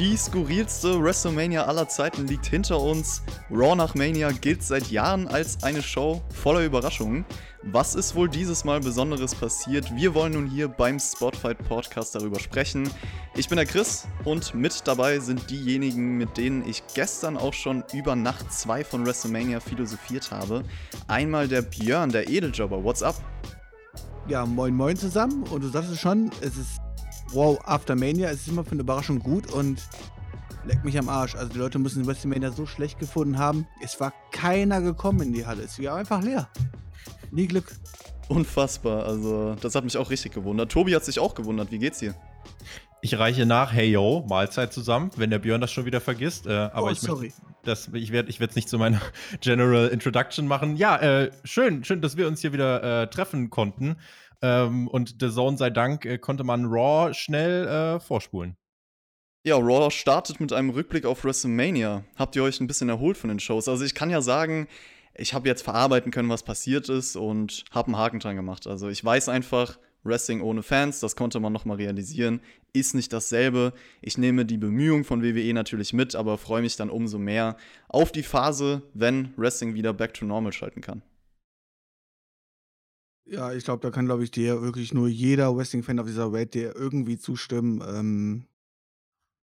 Die skurrilste WrestleMania aller Zeiten liegt hinter uns. Raw nach Mania gilt seit Jahren als eine Show voller Überraschungen. Was ist wohl dieses Mal Besonderes passiert? Wir wollen nun hier beim Spotfight Podcast darüber sprechen. Ich bin der Chris und mit dabei sind diejenigen, mit denen ich gestern auch schon über Nacht 2 von WrestleMania philosophiert habe. Einmal der Björn, der Edeljobber. What's up? Ja, moin moin zusammen. Und du sagst es schon, es ist wow, After Mania, es ist immer für eine Überraschung gut und leck mich am Arsch. Also die Leute müssen WrestleMania so schlecht gefunden haben. Es war keiner gekommen in die Halle. Es war einfach leer. Nie Glück. Unfassbar. Also, das hat mich auch richtig gewundert. Tobi hat sich auch gewundert. Wie geht's dir? Ich reiche nach, hey yo, Mahlzeit zusammen, wenn der Björn das schon wieder vergisst. Äh, aber oh, ich sorry. Das, ich werde ich es nicht zu meiner General Introduction machen. Ja, äh, schön, schön, dass wir uns hier wieder äh, treffen konnten. Ähm, und The Zone sei Dank äh, konnte man Raw schnell äh, vorspulen. Ja, Raw startet mit einem Rückblick auf WrestleMania. Habt ihr euch ein bisschen erholt von den Shows? Also ich kann ja sagen, ich habe jetzt verarbeiten können, was passiert ist und habe einen Haken dran gemacht. Also ich weiß einfach, Wrestling ohne Fans, das konnte man nochmal realisieren, ist nicht dasselbe. Ich nehme die Bemühungen von WWE natürlich mit, aber freue mich dann umso mehr auf die Phase, wenn Wrestling wieder back to normal schalten kann. Ja, ich glaube, da kann, glaube ich, dir wirklich nur jeder Wrestling-Fan auf dieser Welt dir irgendwie zustimmen. Ähm,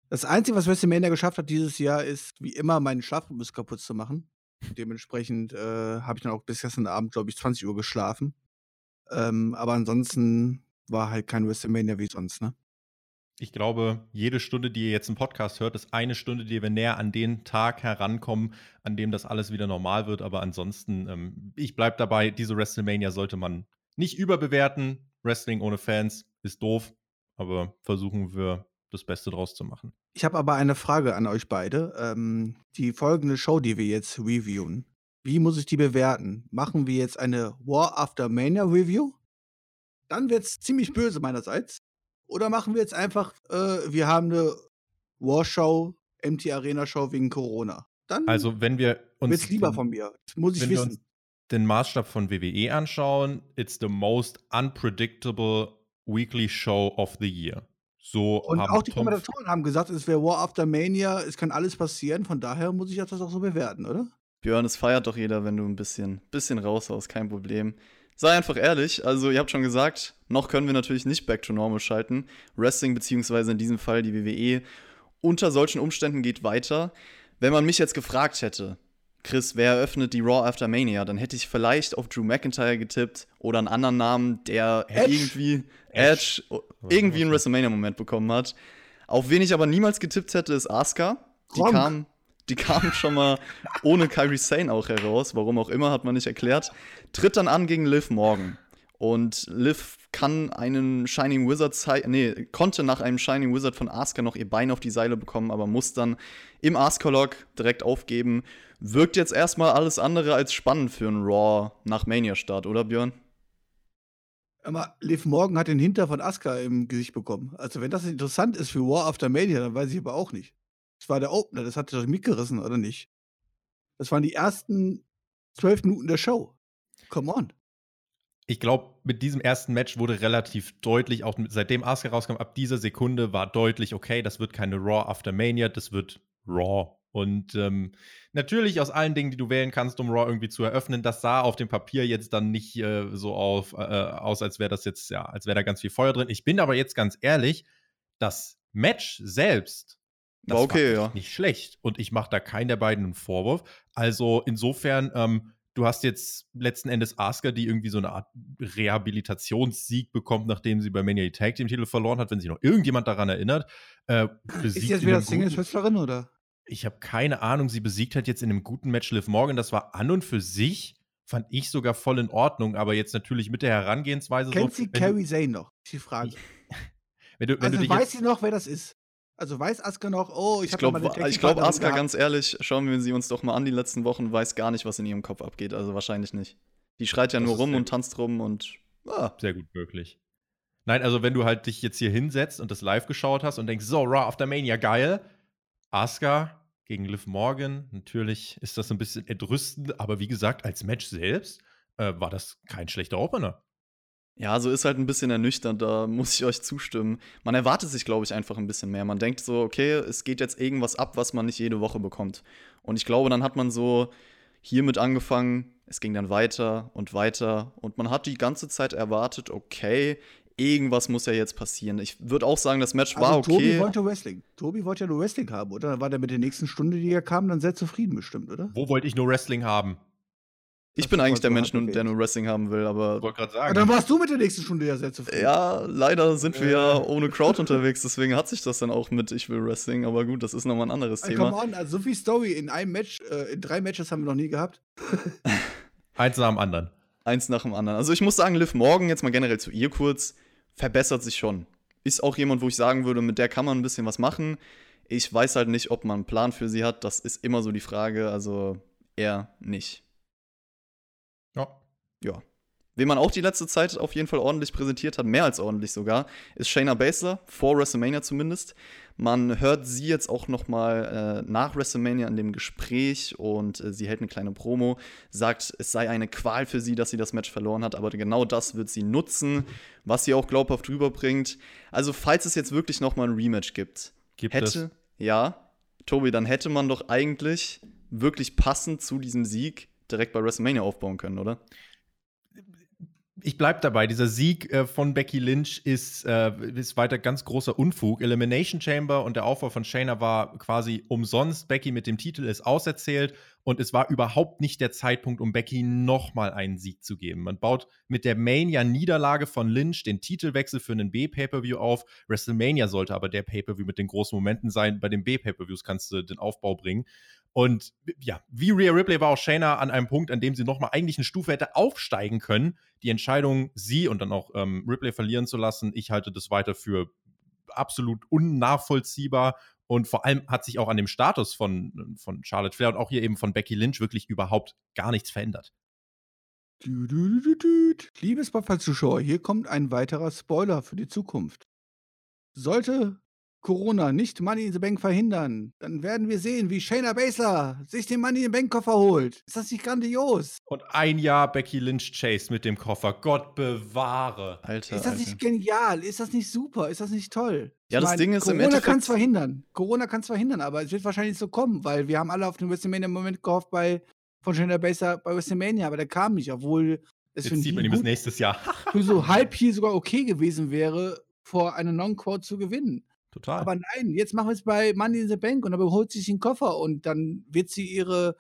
das Einzige, was WrestleMania geschafft hat dieses Jahr, ist wie immer meinen Schlafrhythmus kaputt zu machen. Dementsprechend äh, habe ich dann auch bis gestern Abend, glaube ich, 20 Uhr geschlafen. Ähm, aber ansonsten war halt kein WrestleMania wie sonst, ne? Ich glaube, jede Stunde, die ihr jetzt im Podcast hört, ist eine Stunde, die wir näher an den Tag herankommen, an dem das alles wieder normal wird. Aber ansonsten, ähm, ich bleibe dabei, diese WrestleMania sollte man nicht überbewerten. Wrestling ohne Fans ist doof, aber versuchen wir das Beste draus zu machen. Ich habe aber eine Frage an euch beide. Ähm, die folgende Show, die wir jetzt reviewen, wie muss ich die bewerten? Machen wir jetzt eine War After Mania Review? Dann wird es ziemlich böse meinerseits. Oder machen wir jetzt einfach, äh, wir haben eine War Show, MT Arena Show wegen Corona? Dann also, wenn wir uns. Wird's lieber den, von mir. Das muss ich wissen. den Maßstab von WWE anschauen, it's the most unpredictable weekly show of the year. So und auch die Tom Kommentatoren haben gesagt, es wäre War After Mania, es kann alles passieren, von daher muss ich das auch so bewerten, oder? Björn, es feiert doch jeder, wenn du ein bisschen, bisschen raushaust, kein Problem. Sei einfach ehrlich, also ihr habt schon gesagt, noch können wir natürlich nicht back to normal schalten. Wrestling, beziehungsweise in diesem Fall die WWE, unter solchen Umständen geht weiter. Wenn man mich jetzt gefragt hätte, Chris, wer eröffnet die Raw After Mania? Dann hätte ich vielleicht auf Drew McIntyre getippt oder einen anderen Namen, der Edge. irgendwie Edge, Edge irgendwie einen WrestleMania-Moment bekommen hat. Auf wen ich aber niemals getippt hätte, ist Asuka. Die kam, die kam schon mal ohne Kyrie Sane auch heraus. Warum auch immer, hat man nicht erklärt. Tritt dann an gegen Liv Morgan. Und Liv kann einen Shining Wizard nee, konnte nach einem Shining Wizard von Asuka noch ihr Bein auf die Seile bekommen, aber muss dann im Asuka-Log direkt aufgeben. Wirkt jetzt erstmal alles andere als spannend für einen Raw nach Mania-Start, oder Björn? Aber Liv Morgan hat den Hinter von Asuka im Gesicht bekommen. Also, wenn das interessant ist für War After Mania, dann weiß ich aber auch nicht. Das war der Opener, das hat doch mitgerissen, oder nicht? Das waren die ersten zwölf Minuten der Show. Come on ich glaube, mit diesem ersten Match wurde relativ deutlich, auch seitdem Asuka rauskam, ab dieser Sekunde war deutlich, okay, das wird keine Raw After Mania, das wird Raw. Und ähm, natürlich aus allen Dingen, die du wählen kannst, um Raw irgendwie zu eröffnen, das sah auf dem Papier jetzt dann nicht äh, so auf, äh, aus, als wäre das jetzt, ja, als wäre da ganz viel Feuer drin. Ich bin aber jetzt ganz ehrlich, das Match selbst, das okay, war ja. nicht schlecht. Und ich mache da keinen der beiden einen Vorwurf. Also insofern, ähm, du hast jetzt letzten Endes Asuka, die irgendwie so eine Art Rehabilitationssieg bekommt, nachdem sie bei Mania die Tag Team Titel verloren hat, wenn sich noch irgendjemand daran erinnert. Äh, ist sie jetzt wieder Singles-Wrestlerin oder? Ich habe keine Ahnung. Sie besiegt halt jetzt in einem guten Match Liv Morgan. Das war an und für sich fand ich sogar voll in Ordnung, aber jetzt natürlich mit der Herangehensweise Kennt so. sie Carrie Zane noch? Die Frage. wenn du, wenn also du weiß sie noch, wer das ist? Also weiß Aska noch, oh, ich, ich glaube, ich glaube, Aska, ganz ehrlich, schauen wir sie uns doch mal an die letzten Wochen, weiß gar nicht, was in ihrem Kopf abgeht. Also wahrscheinlich nicht. Die schreit ja das nur rum und tanzt rum und. Ah. Sehr gut möglich. Nein, also wenn du halt dich jetzt hier hinsetzt und das live geschaut hast und denkst, so, Raw After Mania, geil. Asuka gegen Liv Morgan, natürlich ist das ein bisschen entrüstend, aber wie gesagt, als Match selbst äh, war das kein schlechter Opener. Ja, so ist halt ein bisschen ernüchternd, da muss ich euch zustimmen. Man erwartet sich, glaube ich, einfach ein bisschen mehr. Man denkt so, okay, es geht jetzt irgendwas ab, was man nicht jede Woche bekommt. Und ich glaube, dann hat man so hiermit angefangen, es ging dann weiter und weiter und man hat die ganze Zeit erwartet, okay, irgendwas muss ja jetzt passieren. Ich würde auch sagen, das Match Also war okay. Tobi wollte Wrestling. Tobi wollte ja nur Wrestling haben, oder? Dann war der mit der nächsten Stunde, die er kam, dann sehr zufrieden bestimmt, oder? Wo wollte ich nur Wrestling haben? Ich Das bin eigentlich der Mensch, der nur Wrestling haben will, aber Ich wollte gerade Ja, sagen. dann warst du mit der nächsten Stunde ja sehr zufrieden. ja, leider sind wir ja ohne Crowd unterwegs, deswegen hat sich das dann auch mit Ich will Wrestling, aber gut, das ist nochmal ein anderes come Thema. on, also so viel Story in einem Match, äh, in drei Matches haben wir noch nie gehabt. Eins nach dem anderen. Eins nach dem anderen. Also ich muss sagen, Liv Morgan, jetzt mal generell zu ihr kurz, verbessert sich schon. Ist auch jemand, wo ich sagen würde, mit der kann man ein bisschen was machen. Ich weiß halt nicht, ob man einen Plan für sie hat. Das ist immer so die Frage. Also eher nicht. Ja. Wen man auch die letzte Zeit auf jeden Fall ordentlich präsentiert hat, mehr als ordentlich sogar, ist Shayna Baszler, vor WrestleMania zumindest. Man hört sie jetzt auch noch mal äh, nach WrestleMania in dem Gespräch und äh, sie hält eine kleine Promo, sagt, es sei eine Qual für sie, dass sie das Match verloren hat, aber genau das wird sie nutzen, was sie auch glaubhaft rüberbringt. Also falls es jetzt wirklich noch mal ein Rematch gibt, Gibt hätte, es. ja, Tobi, dann hätte man doch eigentlich wirklich passend zu diesem Sieg direkt bei WrestleMania aufbauen können, oder? Ich bleib dabei, dieser Sieg äh, von Becky Lynch ist, äh, ist weiter ganz großer Unfug. Elimination Chamber und der Aufbau von Shayna war quasi umsonst. Becky mit dem Titel ist auserzählt und es war überhaupt nicht der Zeitpunkt, um Becky nochmal einen Sieg zu geben. Man baut mit der Mania-Niederlage von Lynch den Titelwechsel für einen B-Pay-Per-View auf. WrestleMania sollte aber der Pay-Per-View mit den großen Momenten sein. Bei den B-Pay-Per-Views kannst du den Aufbau bringen. Und ja, wie Rhea Ripley war auch Shayna an einem Punkt, an dem sie nochmal eigentlich eine Stufe hätte aufsteigen können. Die Entscheidung, sie und dann auch ähm, Ripley verlieren zu lassen, ich halte das weiter für absolut unnachvollziehbar. Und vor allem hat sich auch an dem Status von, von Charlotte Flair und auch hier eben von Becky Lynch wirklich überhaupt gar nichts verändert. Dü, dü, dü, dü, dü. Liebe Spotfight-Zuschauer, hier kommt ein weiterer Spoiler für die Zukunft. Sollte Corona nicht Money in the Bank verhindern, dann werden wir sehen, wie Shayna Baszler sich den Money in the Bank Koffer holt. Ist das nicht grandios? Und ein Jahr Becky Lynch Chase mit dem Koffer. Gott bewahre. Alter, Ist das Alter. nicht genial? Ist das nicht super? Ist das nicht toll? Ich Ja, das Ding ist im Corona Endeffekt- kann es verhindern. Corona kann es verhindern, aber es wird wahrscheinlich so kommen, weil wir haben alle auf den WrestleMania-Moment gehofft bei von Shayna Baszler bei WrestleMania, aber der kam nicht, obwohl es für Jetzt sieht man ihn bis nächstes Jahr. für so halb hier sogar okay gewesen wäre, vor einer Non-Quote zu gewinnen. Total. Aber nein, jetzt machen wir es bei Money in the Bank und dann holt sie sich den Koffer und dann wird sie ihre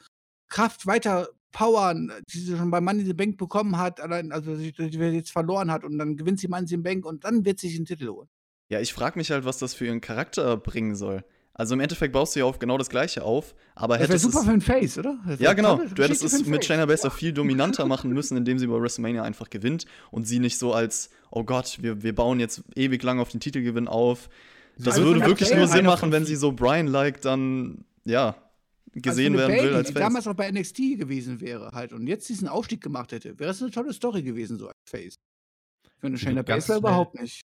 Kraft weiter powern, die sie schon bei Money in the Bank bekommen hat, allein, also die sie jetzt verloren hat und dann gewinnt sie Money in the Bank und dann wird sie sich den Titel holen. Ja, ich frage mich halt, was das für ihren Charakter bringen soll. Also im Endeffekt baust du ja auf genau das Gleiche auf, aber Das wäre hättest super es, für einen Face, oder? Das Ja, genau. Du hättest es einen mit. Shayna Baszler viel dominanter machen müssen, indem sie bei WrestleMania einfach gewinnt und sie nicht so als, oh Gott, wir, wir bauen jetzt ewig lang auf den Titelgewinn auf. Das Also würde wirklich nur Sinn machen, wenn sie so Brian-like dann, ja, gesehen also werden will Bailey, als die Face. damals auch bei NXT gewesen wäre halt und jetzt diesen Aufstieg gemacht hätte, wäre das eine tolle Story gewesen, so als Face. Für eine Sie Shayna Baszler schnell- überhaupt nicht.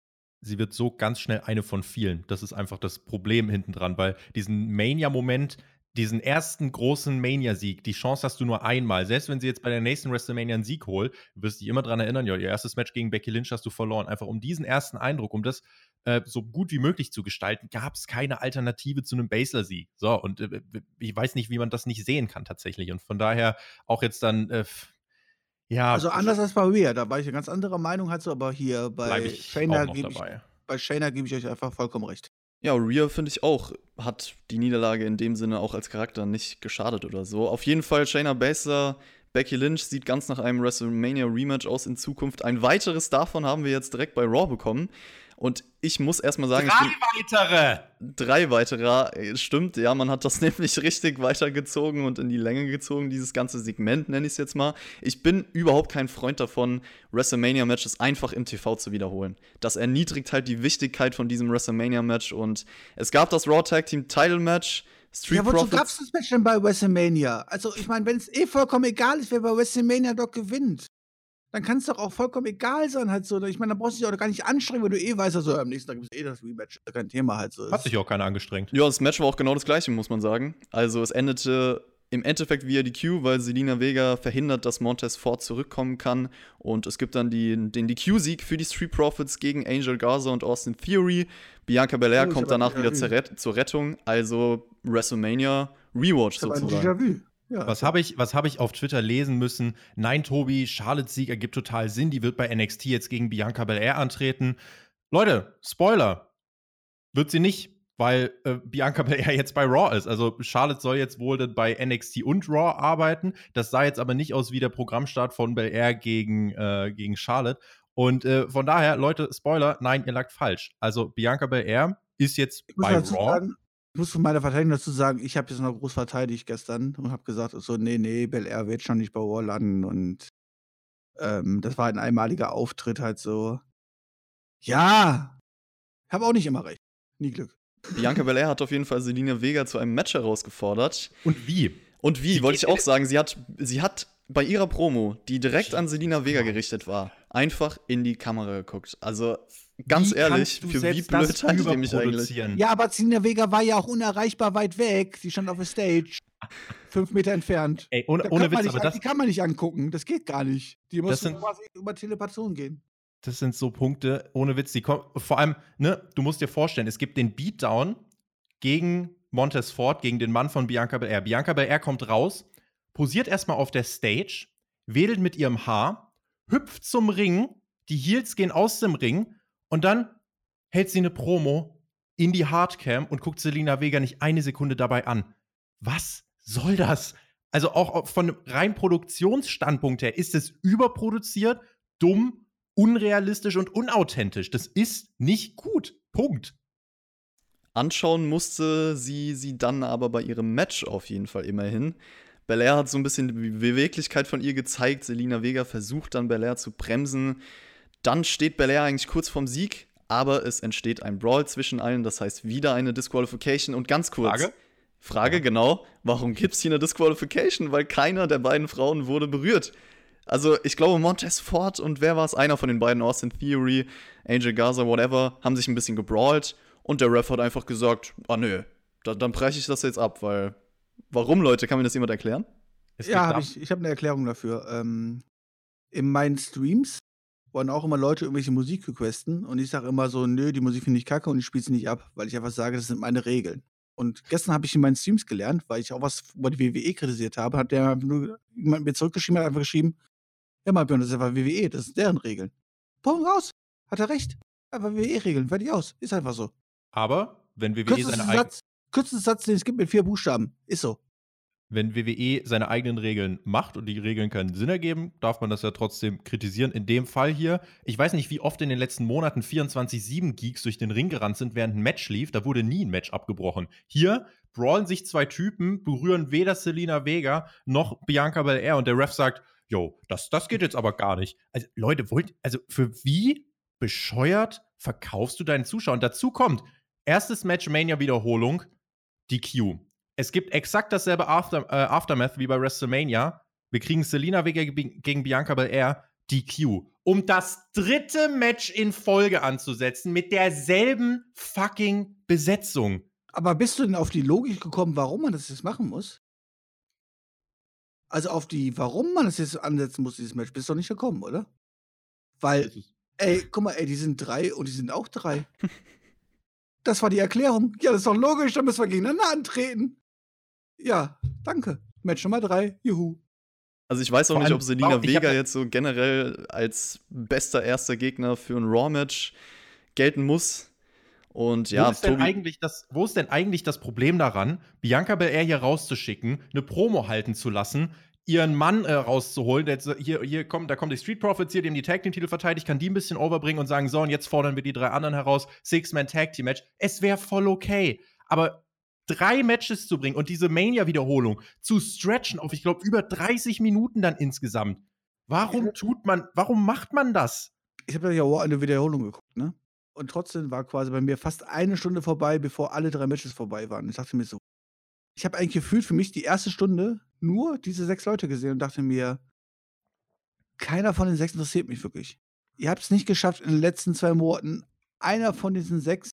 sie wird so ganz schnell eine von vielen. Das ist einfach das Problem hinten dran, weil diesen Mania-Moment, diesen ersten großen Mania-Sieg, die Chance hast du nur einmal. Selbst wenn sie jetzt bei der nächsten WrestleMania einen Sieg holt, wirst du dich immer daran erinnern, ja, ihr erstes Match gegen Becky Lynch hast du verloren. Einfach um diesen ersten Eindruck, um das äh, so gut wie möglich zu gestalten, gab es keine Alternative zu einem Basler-Sieg. So, und äh, ich weiß nicht, wie man das nicht sehen kann tatsächlich. Und von daher auch jetzt dann, äh, ja. Also anders als bei Rhea, da war ich eine ganz anderer Meinung so, aber hier bei Shayna gebe ich, bei Shayna gebe ich euch einfach vollkommen recht. Ja, Rhea finde ich auch, hat die Niederlage in dem Sinne auch als Charakter nicht geschadet oder so. Auf jeden Fall Shayna Baszler, Becky Lynch sieht ganz nach einem WrestleMania Rematch aus in Zukunft. Ein weiteres davon haben wir jetzt direkt bei Raw bekommen. Und ich muss erstmal sagen, ich bin, weitere! drei weitere, äh, stimmt, ja, man hat das nämlich richtig weitergezogen und in die Länge gezogen, dieses ganze Segment, nenne ich es jetzt mal. Ich bin überhaupt kein Freund davon, WrestleMania-Matches einfach im TV zu wiederholen. Das erniedrigt halt die Wichtigkeit von diesem WrestleMania-Match und es gab das Raw Tag Team Title Match. Street Ja, wozu Profits. gab's das Match denn bei WrestleMania? Also, ich meine, wenn es eh vollkommen egal ist, wer bei WrestleMania doch gewinnt. Dann kann es doch auch vollkommen egal sein, halt so. Ich meine, da brauchst du dich auch gar nicht anstrengen, wenn du eh weißt, also am nächsten Tag gibt es eh das Rematch. Kein Thema halt so. Hat sich auch keiner angestrengt. Ja, das Match war auch genau das gleiche, muss man sagen. Also es endete im Endeffekt via DQ, weil Selina Vega verhindert, dass Montez Ford zurückkommen kann. Und es gibt dann die, den DQ-Sieg für die Street Profits gegen Angel Garza und Austin Theory. Bianca Belair Oh, kommt danach wieder zur, zur Rettung. Also WrestleMania Rewatch Ich hab ein sozusagen. Ja. Was habe ich, was hab ich auf Twitter lesen müssen? Nein, Tobi, Charlottes Sieg ergibt total Sinn. Die wird bei NXT jetzt gegen Bianca Belair antreten. Leute, Spoiler. Wird sie nicht, weil äh, Bianca Belair jetzt bei Raw ist. Also Charlotte soll jetzt wohl bei NXT und Raw arbeiten. Das sah jetzt aber nicht aus wie der Programmstart von Belair gegen, äh, gegen Charlotte. Und äh, von daher, Leute, Spoiler, nein, ihr lagt falsch. Also Bianca Belair ist jetzt bei Raw. sagen, ich muss von meiner Verteidigung dazu sagen, ich habe jetzt noch groß verteidigt gestern und habe gesagt, so, nee, nee, Bel Air wird schon nicht bei War landen und ähm, das war ein einmaliger Auftritt halt so. Ja, habe auch nicht immer recht. Nie Glück. Bianca Belair hat auf jeden Fall Selina Vega zu einem Match herausgefordert. Und wie? Und wie, wollte ich auch sagen, sie hat, sie hat bei ihrer Promo, die direkt an Selina Vega gerichtet war, einfach in die Kamera geguckt. Also ganz Wie ehrlich, für wie blöd halte ich mich eigentlich? Ja, aber Zelina Vega war ja auch unerreichbar weit weg. Sie stand auf der Stage. Fünf Meter entfernt. Ey, ohne, ohne Witz, nicht, aber das, die kann man nicht angucken. Das geht gar nicht. Die muss Das sind- quasi über Telepation gehen. das sind so Punkte, ohne Witz, die kommen, vor allem, ne, du musst dir vorstellen, es gibt den Beatdown gegen Montez Ford, gegen den Mann von Bianca Belair. Bianca Belair kommt raus, posiert erstmal auf der Stage, wedelt mit ihrem Haar, hüpft zum Ring, die Heels gehen aus dem Ring und dann hält sie eine Promo in die Hardcam und guckt Selina Vega nicht eine Sekunde dabei an. Was soll das? Also auch von rein Produktionsstandpunkt her ist es überproduziert, dumm, unrealistisch und unauthentisch. Das ist nicht gut. Punkt. Anschauen musste sie sie dann aber bei ihrem Match auf jeden Fall immerhin. Belair hat so ein bisschen die Beweglichkeit von ihr gezeigt. Selina Vega versucht dann Belair zu bremsen. Dann steht Belair eigentlich kurz vorm Sieg, aber es entsteht ein Brawl zwischen allen. Das heißt wieder eine Disqualification. Und ganz kurz. Frage? Frage, genau. Warum gibt es hier eine Disqualification? Weil keiner der beiden Frauen wurde berührt. Also, ich glaube, Montez Ford und wer war es? Einer von den beiden, Austin Theory, Angel Garza, whatever, haben sich ein bisschen gebrawlt. Und der Ref hat einfach gesagt: Ah, nö, da, dann breche ich das jetzt ab, weil. Warum, Leute? Kann mir das jemand erklären? Ja, da- ich. Ich habe eine Erklärung dafür. Ähm, in meinen Streams wollen auch immer Leute irgendwelche Musik requesten und ich sage immer so, nö, die Musik finde ich kacke und ich spiele sie nicht ab, weil ich einfach sage, das sind meine Regeln. Und gestern habe ich in meinen Streams gelernt, weil ich auch was über die WWE kritisiert habe, hat der nur jemand mir zurückgeschrieben, hat einfach geschrieben, ja, mal Björn, das ist einfach WWE, das sind deren Regeln. Punkt raus. Hat er recht. Einfach WWE-Regeln, fertig aus. Ist einfach so. Aber wenn WWE seine, eig Satz, kürzester Satz, den es gibt mit vier Buchstaben. Ist so. Wenn WWE seine eigenen Regeln macht und die Regeln keinen Sinn ergeben, darf man das ja trotzdem kritisieren. In dem Fall hier, ich weiß nicht, wie oft in den letzten Monaten 24-7 Geeks durch den Ring gerannt sind, während ein Match lief. Da wurde nie ein Match abgebrochen. Hier brawlen sich zwei Typen, berühren weder Selina Vega noch Bianca Belair und der Ref sagt, yo, das, das geht jetzt aber gar nicht. Also, Leute, wollt, also für wie bescheuert verkaufst du deinen Zuschauern? Dazu kommt, erstes Match Mania-Wiederholung, DQ. Es gibt exakt dasselbe After, äh, Aftermath wie bei WrestleMania. Wir kriegen Selina Vega ge- gegen Bianca Belair, DQ. Um das dritte Match in Folge anzusetzen mit derselben fucking Besetzung. Aber bist du denn auf die Logik gekommen, warum man das jetzt machen muss? Also auf die, warum man das jetzt ansetzen muss, dieses Match, bist du doch nicht gekommen, oder? Weil, ey, guck mal, ey, die sind drei und die sind auch drei. Das war die Erklärung. Ja, das ist doch logisch, dann müssen wir gegeneinander antreten. Ja, danke. Match Nummer drei, juhu. Also, ich weiß auch Vor nicht, ob Selina Vega jetzt so generell als bester erster Gegner für ein Raw-Match gelten muss. Und ja, wo, ist denn eigentlich das, wo ist denn eigentlich das Problem daran, Bianca Belair hier rauszuschicken, eine Promo halten zu lassen, ihren Mann äh, rauszuholen, der jetzt, so- hier, hier kommt, da kommen die Street Profits hier, die haben die Tag Team Titel verteidigt, kann die ein bisschen overbringen und sagen, so, und jetzt fordern wir die drei anderen heraus, Six-Man Tag Team Match. Es wäre voll okay. Aber drei Matches zu bringen und diese Mania-Wiederholung zu stretchen auf, ich glaube, über 30 Minuten dann insgesamt. Warum tut man, warum macht man das? Ich habe ja auch eine Wiederholung geguckt, ne? Und trotzdem war quasi bei mir fast eine Stunde vorbei, bevor alle drei Matches vorbei waren. Ich dachte mir so, ich habe eigentlich gefühlt für mich die erste Stunde nur diese sechs Leute gesehen und dachte mir, keiner von den sechs interessiert mich wirklich. Ihr habt es nicht geschafft, in den letzten zwei Monaten einer von diesen sechs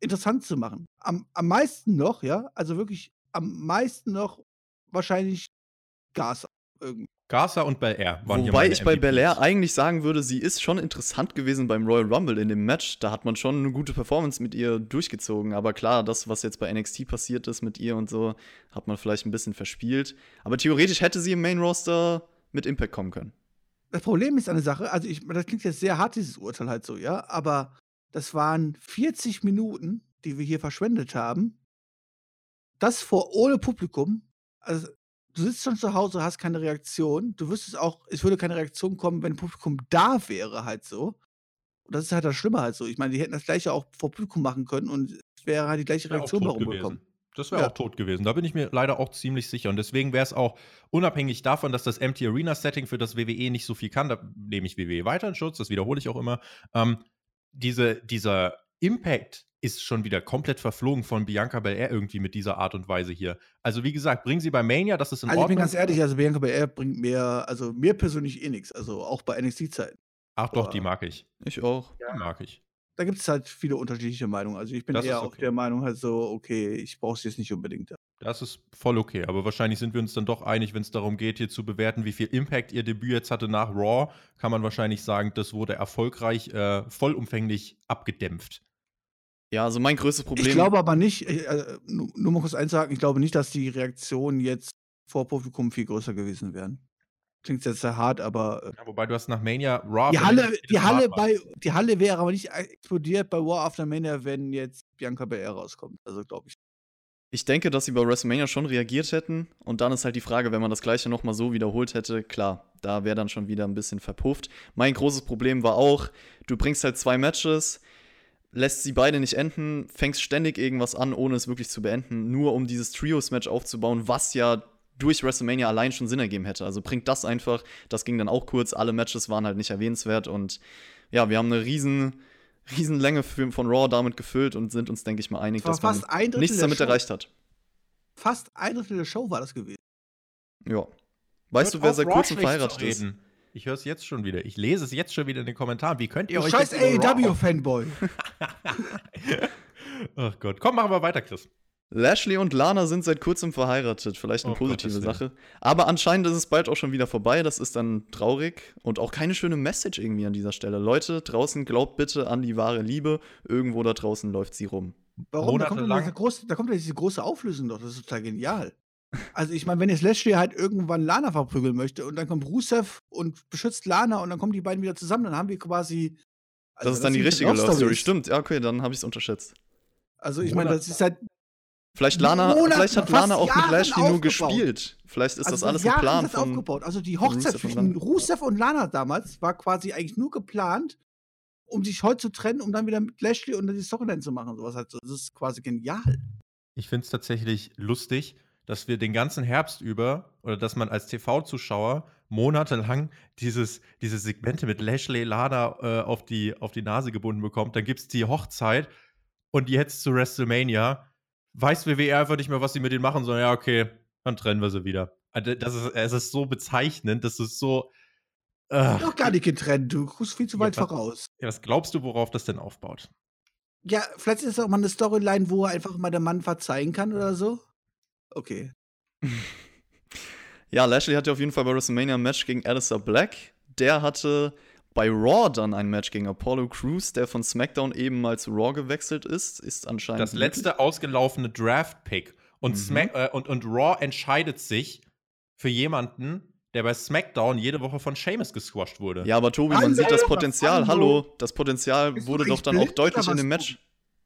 interessant zu machen. Am, am meisten noch, ja, also wirklich am meisten noch wahrscheinlich Gas irgendwie. Garza und Bel Air waren hier Wobei ich bei MVPs. Bel Air eigentlich sagen würde, sie ist schon interessant gewesen beim Royal Rumble in dem Match. Da hat man schon eine gute Performance mit ihr durchgezogen. Aber klar, das, was jetzt bei NXT passiert ist mit ihr und so, hat man vielleicht ein bisschen verspielt. Aber theoretisch hätte sie im Main Roster mit Impact kommen können. Das Problem ist eine Sache, also ich, das klingt jetzt sehr hart, dieses Urteil halt so, ja, aber das waren 40 Minuten, die wir hier verschwendet haben. Das vor ohne Publikum. Also, du sitzt schon zu Hause, hast keine Reaktion. Du wüsstest auch, es würde keine Reaktion kommen, wenn Publikum da wäre, halt so. Und das ist halt das Schlimme halt so. Ich meine, die hätten das gleiche auch vor Publikum machen können und es wäre halt die gleiche Reaktion gewesen. bekommen. Das wäre Ja. auch tot gewesen. Da bin ich mir leider auch ziemlich sicher. Und deswegen wäre es auch unabhängig davon, dass das Empty Arena Setting für das WWE nicht so viel kann, da nehme ich WWE weiter in Schutz, das wiederhole ich auch immer. Ähm, diese, dieser Impact ist schon wieder komplett verflogen von Bianca Belair irgendwie mit dieser Art und Weise hier. Also wie gesagt, bringen sie bei Mania, das ist in Also ich bin Ordnung. ganz ehrlich, also Bianca Belair bringt mir, also mir persönlich eh nichts. Also auch bei NXT-Zeiten. Ach doch, aber- die mag ich. Ich auch. Die mag ich. Da gibt es halt viele unterschiedliche Meinungen. Also ich bin Das eher auch okay. der Meinung halt so, okay, ich brauche es jetzt nicht unbedingt. Das ist voll okay, aber wahrscheinlich sind wir uns dann doch einig, wenn es darum geht, hier zu bewerten, wie viel Impact ihr Debüt jetzt hatte nach Raw, kann man wahrscheinlich sagen, das wurde erfolgreich, äh, vollumfänglich abgedämpft. Ja, also mein größtes Problem. Ich glaube aber nicht, äh, äh, nur, nur mal kurz eins sagen, ich glaube nicht, dass die Reaktionen jetzt vor Publikum viel größer gewesen wären. Klingt jetzt sehr hart, aber äh, Ja, wobei du hast nach Mania Raw. die Halle, die Halle bei, die Halle wäre aber nicht explodiert bei War After Mania, wenn jetzt Bianca Belair rauskommt. Also glaube ich. Ich denke, dass sie bei WrestleMania schon reagiert hätten. Und dann ist halt die Frage, wenn man das gleiche nochmal so wiederholt hätte, klar, da wäre dann schon wieder ein bisschen verpufft. Mein großes Problem war auch, du bringst halt zwei Matches, lässt sie beide nicht enden, fängst ständig irgendwas an, ohne es wirklich zu beenden, nur um dieses Trios-Match aufzubauen, was ja durch WrestleMania allein schon Sinn ergeben hätte. Also bringt das einfach, das ging dann auch kurz, alle Matches waren halt nicht erwähnenswert und ja, wir haben eine riesen, riesen Länge für- von Raw damit gefüllt und sind uns, denke ich mal, einig, dass man nichts damit Show. erreicht hat. Fast ein Drittel der Show war das gewesen. Ja. Weißt Hört du, wer seit kurzem verheiratet ist? Ich höre es jetzt schon wieder. Ich lese es jetzt schon wieder in den Kommentaren. Wie könnt ihr Du euch scheiß AEW-Fanboy. Ach Gott. Komm, machen wir weiter, Chris. Lashley und Lana sind seit kurzem verheiratet. Vielleicht eine Oh, positive. Sache. Aber anscheinend ist es bald auch schon wieder vorbei. Das ist dann traurig. Und auch keine schöne Message irgendwie an dieser Stelle. Leute, draußen glaubt bitte an die wahre Liebe. Irgendwo da draußen läuft sie rum. Warum? Da kommt, diese große, da kommt doch diese große Auflösung doch. Das ist total genial. Also ich meine, wenn jetzt Lashley halt irgendwann Lana verprügeln möchte und dann kommt Rusev und beschützt Lana und dann kommen die beiden wieder zusammen, dann haben wir quasi. also Das ist dann die eine richtige Love Story. Stimmt, ja, okay, dann habe ich es unterschätzt. Also ich meine, das ist halt. Vielleicht, Lana, Monate, vielleicht hat Lana auch mit Lashley nur gespielt. Vielleicht ist also das alles Jahren Plan ist das von. aufgebaut. Also die von Hochzeit Rusev und zwischen. Rusev und Lana damals war quasi eigentlich nur geplant, um sich heute zu trennen, um dann wieder mit Lashley und die Storyline zu machen. Sowas halt. Das ist quasi genial. Ich finde es tatsächlich lustig, dass wir den ganzen Herbst über oder dass man als TV-Zuschauer monatelang dieses, diese Segmente mit Lashley Lana äh, auf, die, auf die Nase gebunden bekommt. Dann gibt es die Hochzeit und jetzt zu WrestleMania weiß WWE einfach nicht mehr, was sie mit denen machen, sondern ja, okay, dann trennen wir sie wieder. Also Das ist, es ist so bezeichnend, das ist so. Äh, Doch gar nicht getrennt. Du guckst viel zu Ja, weit was- voraus. ja, was glaubst du, worauf das denn aufbaut? Ja, vielleicht ist es auch mal eine Storyline, wo er einfach mal der Mann verzeihen kann oder so. Okay. Ja, Lashley hatte auf jeden Fall bei WrestleMania ein Match gegen Alistair Black. Der hatte bei Raw dann ein Match gegen Apollo Crews, der von SmackDown eben mal zu Raw gewechselt ist. Ist anscheinend. Das letzte ausgelaufene Draft-Pick. Und, Mhm. Smack, äh, und, und Raw entscheidet sich für jemanden, der bei SmackDown jede Woche von Sheamus gesquasht wurde. Ja, aber Tobi, man Hallo, sieht das Potenzial. hallo? Das Potenzial Bist wurde doch dann auch deutlich in dem was, Match.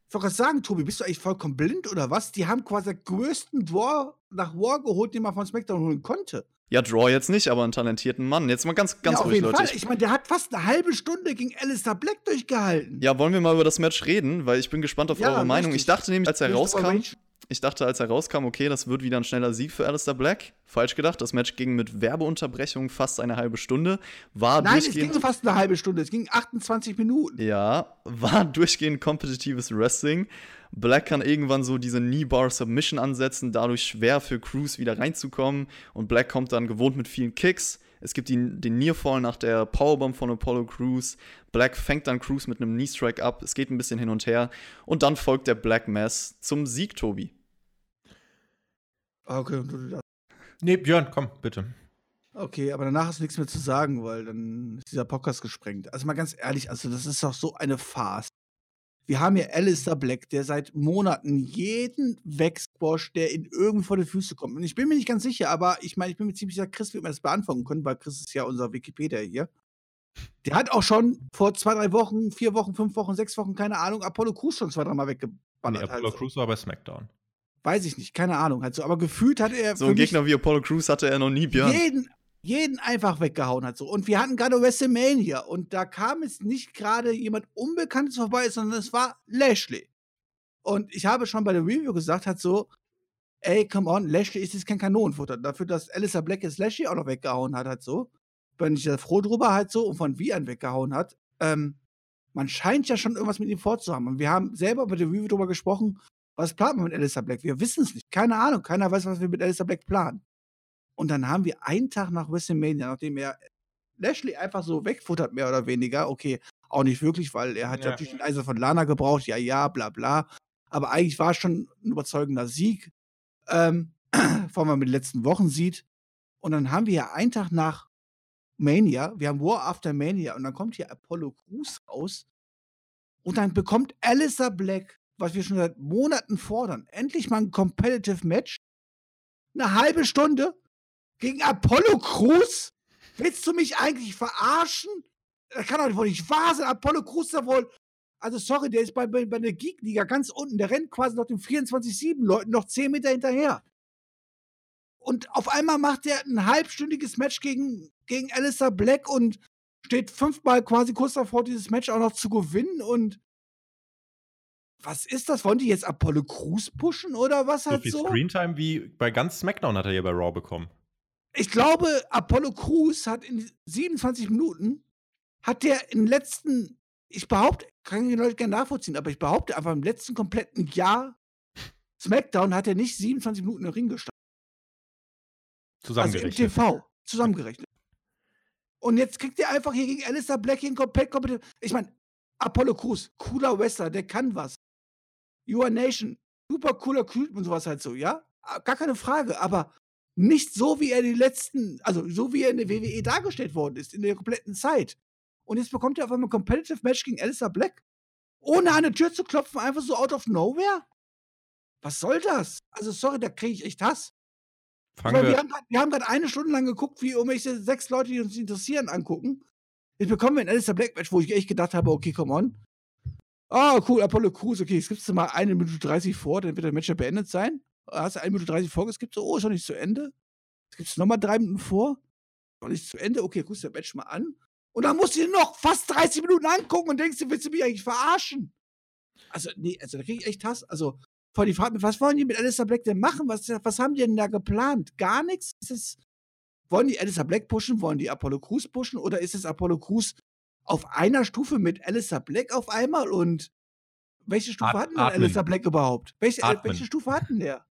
Ich wollte gerade sagen, Tobi, bist du eigentlich vollkommen blind oder was? Die haben quasi den größten Draw nach War geholt, den man von SmackDown holen konnte. Ja, Draw jetzt nicht, aber einen talentierten Mann. Jetzt mal ganz, ganz ja, auf ruhig, jeden Leute. Fall. Ich, meine, der hat fast eine halbe Stunde gegen Alistair Black durchgehalten. ja, wollen wir mal über das Match reden? Weil ich bin gespannt auf Ja, eure Meinung. richtig. Ich dachte nämlich, als er rauskam, ich dachte, als er rauskam, okay, das wird wieder ein schneller Sieg für Alistair Black. Falsch gedacht. Das Match ging mit Werbeunterbrechung fast eine halbe Stunde. War Nein, es ging durchgehend. fast eine halbe Stunde. Es ging 28 Minuten. Ja, war durchgehend kompetitives Wrestling. Black kann irgendwann so diese Knee-Bar Submission ansetzen, dadurch schwer für Cruz wieder reinzukommen. Und Black kommt dann gewohnt mit vielen Kicks Es gibt die, den Nearfall nach der Powerbomb von Apollo Crews. Black fängt dann Crews mit einem Knee-Strike ab. Es geht ein bisschen hin und her. Und dann folgt der Black Mass zum Sieg, Tobi. Okay, Nee, Björn, komm, bitte. Okay, aber danach hast du nichts mehr zu sagen, weil dann ist dieser Podcast gesprengt. Also mal ganz ehrlich, also das ist doch so eine Farce. Wir haben hier Alistair Black, der seit Monaten jeden wegsquasht, der in irgendwie vor die Füße kommt. Und ich bin mir nicht ganz sicher, aber ich meine, ich bin mir ziemlich sicher, Chris wird mir das beantworten können, weil Chris ist ja unser Wikipedia hier. Der hat auch schon vor zwei, drei Wochen, vier Wochen, fünf Wochen, sechs Wochen, keine Ahnung, Apollo Crews schon zwei, dreimal weggeballert. Nee, Apollo halt. Crews war bei SmackDown. Weiß ich nicht, keine Ahnung. Halt so, aber gefühlt hat er. So einen Gegner wie Apollo Crews hatte er noch nie, Björn. Jeden, jeden einfach weggehauen hat. So. Und wir hatten gerade WrestleMania und da kam es nicht gerade jemand Unbekanntes vorbei, sondern es war Lashley. Und ich habe schon bei der Review gesagt, hat so, ey, come on, Lashley ist jetzt kein Kanonenfutter. Dafür, dass Alyssa Black jetzt Lashley auch noch weggehauen hat, halt so. Bin ich ja froh drüber, halt so, und von wie an weggehauen hat. Ähm, man scheint ja schon irgendwas mit ihm vorzuhaben. Und wir haben selber bei der Review drüber gesprochen, was plant man mit Alyssa Black? Wir wissen es nicht. Keine Ahnung. Keiner weiß, was wir mit Alyssa Black planen. Und dann haben wir einen Tag nach WrestleMania, nachdem er Lashley einfach so wegfuttert, mehr oder weniger. Okay, auch nicht wirklich, weil er hat ja. natürlich den Eiser von Lana gebraucht. Ja, ja, bla, bla. Aber eigentlich war es schon ein überzeugender Sieg, ähm, vor allem, wenn man mit den letzten Wochen sieht. Und dann haben wir ja einen Tag nach Mania, wir haben War After Mania und dann kommt hier Apollo Crews raus und dann bekommt Alistair Black, was wir schon seit Monaten fordern, endlich mal ein Competitive Match. Eine halbe Stunde gegen Apollo Crews? Willst du mich eigentlich verarschen? Das kann doch wohl nicht wahr sein. Apollo Crews ja wohl. Also, sorry, der ist bei, bei, bei der Geek-Liga ganz unten. Der rennt quasi noch den 24-7-Leuten noch 10 Meter hinterher. Und auf einmal macht er ein halbstündiges Match gegen, gegen Alistair Black und steht fünfmal quasi kurz davor, dieses Match auch noch zu gewinnen. Und was ist das? Wollen die jetzt Apollo Crews pushen oder was halt so? Viel so? Screentime wie bei ganz SmackDown hat er ja bei Raw bekommen ich glaube, Apollo Crews hat in 27 Minuten, hat der im letzten, ich behaupte, kann die Leute gerne nachvollziehen, aber ich behaupte einfach im letzten kompletten Jahr SmackDown hat er nicht 27 Minuten im Ring gestanden. Zusammengerechnet. Also im TV, zusammengerechnet. Und jetzt kriegt er einfach hier gegen Alistair Black hier komplett kompetent. Ich meine, Apollo Crews, cooler Wrestler, der kann was. Your Nation, super cooler Typ und sowas halt so, ja? Gar keine Frage, aber nicht so, wie er die letzten, also so wie er in der WWE dargestellt worden ist, in der kompletten Zeit. Und jetzt bekommt er auf einmal ein Competitive Match gegen Alistair Black. Ohne an eine Tür zu klopfen, einfach so out of nowhere? Was soll das? Also, sorry, da kriege ich echt Hass. Fangen wir, wir haben gerade eine Stunde lang geguckt, wie irgendwelche sechs Leute, die uns interessieren, angucken. Jetzt bekommen wir ein Alistair Black Match, wo ich echt gedacht habe, okay, come on. Oh, cool, Apollo Crews, okay, jetzt gibst du mal eine Minute 30 vor, dann wird der Match ja beendet sein hast du 1 Minute 30 vorgeskippt, so, oh, ist noch nicht zu Ende. Jetzt gibt es nochmal drei Minuten vor. Noch nicht zu Ende, okay, guckst du das Match mal an. Und dann musst du dir noch fast 30 Minuten angucken und denkst, willst du mich eigentlich verarschen? Also, nee, also da kriege ich echt Hass. Also, vor die Frage, was wollen die mit Alistair Black denn machen? Was, was haben die denn da geplant? Gar nichts? Ist es, wollen die Alistair Black pushen? Wollen die Apollo Crews pushen? Oder ist es Apollo Crews auf einer Stufe mit Alistair Black auf einmal? Und welche Stufe At hatten denn Alistair Black überhaupt? Welche, welche Stufe hatten der?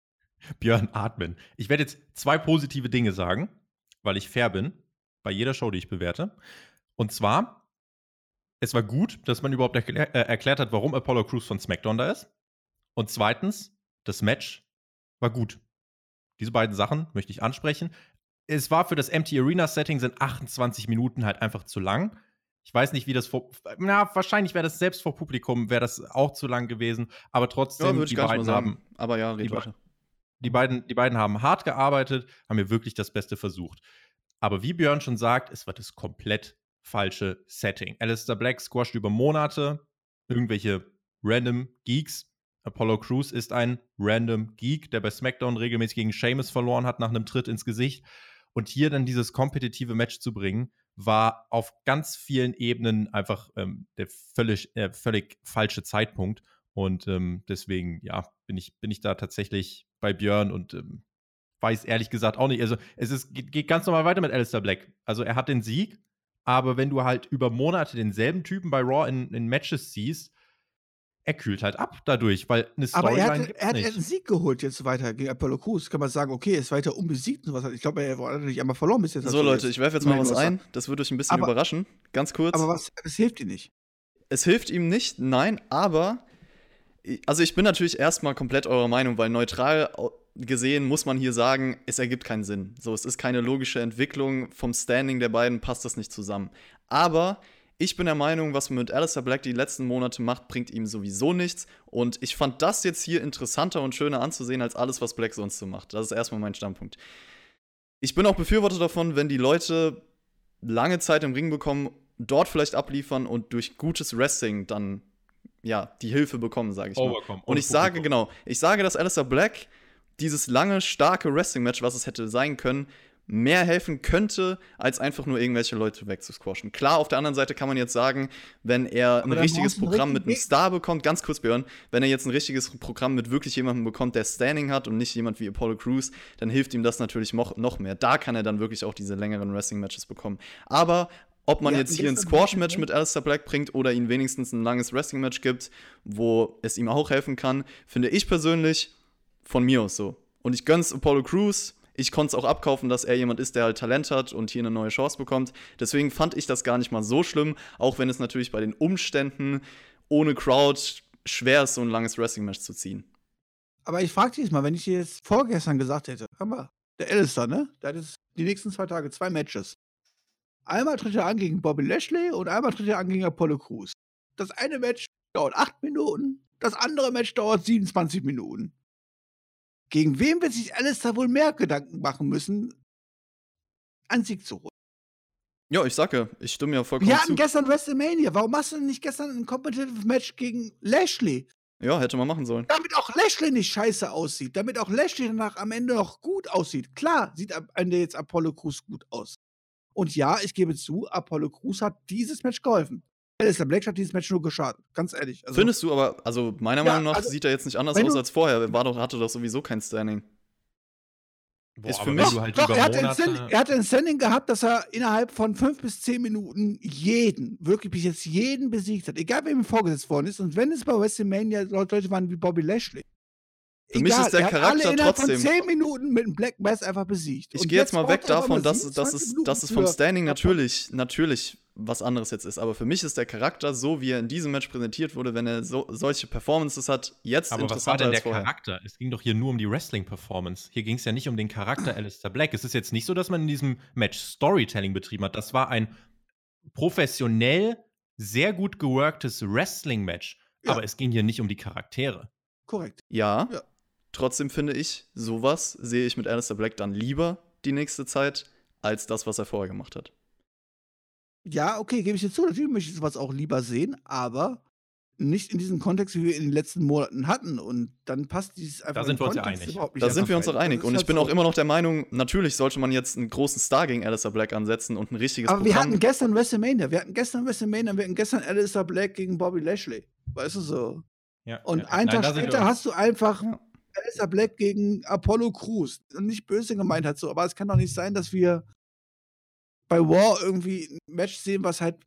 Björn, atmen. Ich werde jetzt zwei positive Dinge sagen, weil ich fair bin bei jeder Show, die ich bewerte. Und zwar, es war gut, dass man überhaupt erklär, äh, erklärt hat, warum Apollo Crews von SmackDown da ist. Und zweitens, das Match war gut. Diese beiden Sachen möchte ich ansprechen. Es war für das Empty Arena Setting sind 28 Minuten halt einfach zu lang. Ich weiß nicht, wie das vor. Na, wahrscheinlich wäre das selbst vor Publikum, wäre das auch zu lang gewesen. Aber trotzdem, ja, die beiden haben. Aber ja, red weiter die beiden, die beiden haben hart gearbeitet, haben mir wirklich das Beste versucht. Aber wie Björn schon sagt, es war das komplett falsche Setting. Alistair Black squasht über Monate irgendwelche random Geeks. Apollo Crews ist ein random Geek, der bei SmackDown regelmäßig gegen Sheamus verloren hat nach einem Tritt ins Gesicht. Und hier dann dieses kompetitive Match zu bringen, war auf ganz vielen Ebenen einfach ähm, der völlig, äh, völlig falsche Zeitpunkt. Und ähm, deswegen, ja, bin ich, bin ich da tatsächlich bei Björn und ähm, weiß ehrlich gesagt auch nicht. Also es ist, geht, geht ganz normal weiter mit Alistair Black. Also er hat den Sieg, aber wenn du halt über Monate denselben Typen bei Raw in, in Matches siehst, er kühlt halt ab dadurch, weil eine Aber er Storyline hat, gibt's er hat nicht. einen Sieg geholt jetzt weiter gegen Apollo Crews. Kann man sagen, okay, er ist weiter unbesiegt und was. Ich glaube, er hat natürlich einmal verloren bis jetzt. So, Leute, ich werfe jetzt mal was ein. Das wird euch ein bisschen Aber- überraschen. Ganz kurz. Aber was, es hilft ihm nicht. es hilft ihm nicht, nein, aber also ich bin natürlich erstmal komplett eurer Meinung, weil neutral gesehen muss man hier sagen, es ergibt keinen Sinn. So, es ist keine logische Entwicklung vom Standing der beiden, passt das nicht zusammen. Aber ich bin der Meinung, was man mit Alistair Black die letzten Monate macht, bringt ihm sowieso nichts. Und ich fand das jetzt hier interessanter und schöner anzusehen als alles, was Black sonst so macht. Das ist erstmal mein Standpunkt. Ich bin auch Befürworter davon, wenn die Leute lange Zeit im Ring bekommen, dort vielleicht abliefern und durch gutes Wrestling dann ja die Hilfe bekommen, sage ich mal. Overcome. Und ich sage genau, ich sage, dass Alistair Black dieses lange starke Wrestling Match, was es hätte sein können, mehr helfen könnte, als einfach nur irgendwelche Leute wegzusquashen. Klar, auf der anderen Seite kann man jetzt sagen, wenn er ein Aber dann richtiges Programm mit einem Star bekommt, ganz kurz Björn, wenn er jetzt ein richtiges Programm mit wirklich jemandem bekommt, der Standing hat und nicht jemand wie Apollo Crews, dann hilft ihm das natürlich noch, noch mehr. Da kann er dann wirklich auch diese längeren Wrestling-Matches bekommen. Aber ob man Wir jetzt hier ein Squash-Match mit Alistair Black bringt oder ihn wenigstens ein langes Wrestling-Match gibt, wo es ihm auch helfen kann, finde ich persönlich von mir aus so. Und ich gönn's Apollo Crews. Ich konnte es auch abkaufen, dass er jemand ist, der halt Talent hat und hier eine neue Chance bekommt. Deswegen fand ich das gar nicht mal so schlimm, auch wenn es natürlich bei den Umständen ohne Crowd schwer ist, so ein langes Wrestling-Match zu ziehen. Aber ich frage dich jetzt mal, wenn ich dir jetzt vorgestern gesagt hätte, hör mal, der Alistair, ne? Der hat jetzt die nächsten zwei Tage zwei Matches. Einmal tritt er an gegen Bobby Lashley und einmal tritt er an gegen Apollo Crews. Das eine Match dauert acht Minuten, das andere Match dauert 27 Minuten. Gegen wen wird sich Alistair wohl mehr Gedanken machen müssen, einen Sieg zu holen? Ja, ich sage, ich stimme ja vollkommen Wir hatten zu. gestern WrestleMania. Warum machst du denn nicht gestern ein Competitive Match gegen Lashley? Ja, hätte man machen sollen. Damit auch Lashley nicht scheiße aussieht. Damit auch Lashley danach am Ende noch gut aussieht. Klar, sieht am Ende jetzt Apollo Crews gut aus. Und ja, ich gebe zu, Apollo Crews hat dieses Match geholfen. Alistair Black hat dieses Match nur geschadet. Ganz ehrlich. Also, Findest du aber, also meiner Ja, Meinung nach also, sieht er jetzt nicht anders aus als vorher. Er war doch, hatte doch sowieso kein Standing. Boah, ist für mich- du halt Doch, er ein Monate, Standing, er hatte ein Standing gehabt, dass er innerhalb von fünf bis zehn Minuten jeden, wirklich bis jetzt jeden besiegt hat. Egal, wem ihm vorgesetzt worden ist. Und wenn es bei WrestleMania Leute waren wie Bobby Lashley. Für mich ist der er Charakter trotzdem- von zehn Minuten mit einem Black Mass einfach besiegt. Ich gehe jetzt mal weg davon, dass, dass, 27 es, dass es vom für Standing natürlich, natürlich was anderes jetzt ist. Aber für mich ist der Charakter, so wie er in diesem Match präsentiert wurde, wenn er so, solche Performances hat, jetzt aber was war denn der. Charakter? Es ging doch hier nur um die Wrestling-Performance. Hier ging es ja nicht um den Charakter Alistair Black. Es ist jetzt nicht so, dass man in diesem Match Storytelling betrieben hat. Das war ein professionell sehr gut geworktes Wrestling-Match. Ja. Aber es ging hier nicht um die Charaktere. Korrekt. Ja, Ja. Trotzdem finde ich, sowas sehe ich mit Alistair Black dann lieber die nächste Zeit, als das, was er vorher gemacht hat. Ja, okay, gebe ich dir zu. Natürlich möchte ich sowas auch lieber sehen, aber nicht in diesem Kontext, wie wir in den letzten Monaten hatten. Und dann passt dieses einfach sind im wir uns ja einig. Da sind wir uns auch einig. Und ich halt bin so. auch immer noch der Meinung, natürlich sollte man jetzt einen großen Star gegen Alistair Black ansetzen und ein richtiges Aber wir Programm. hatten gestern WrestleMania. Wir hatten gestern WrestleMania. Wir hatten gestern Alistair Black gegen Bobby Lashley. Weißt du so? Ja, Und ja. einen Nein, Tag da sind wir später hast du einfach Ja. Alistair Black gegen Apollo Crews. Nicht böse gemeint hat so, aber es kann doch nicht sein, dass wir bei War irgendwie ein Match sehen, was halt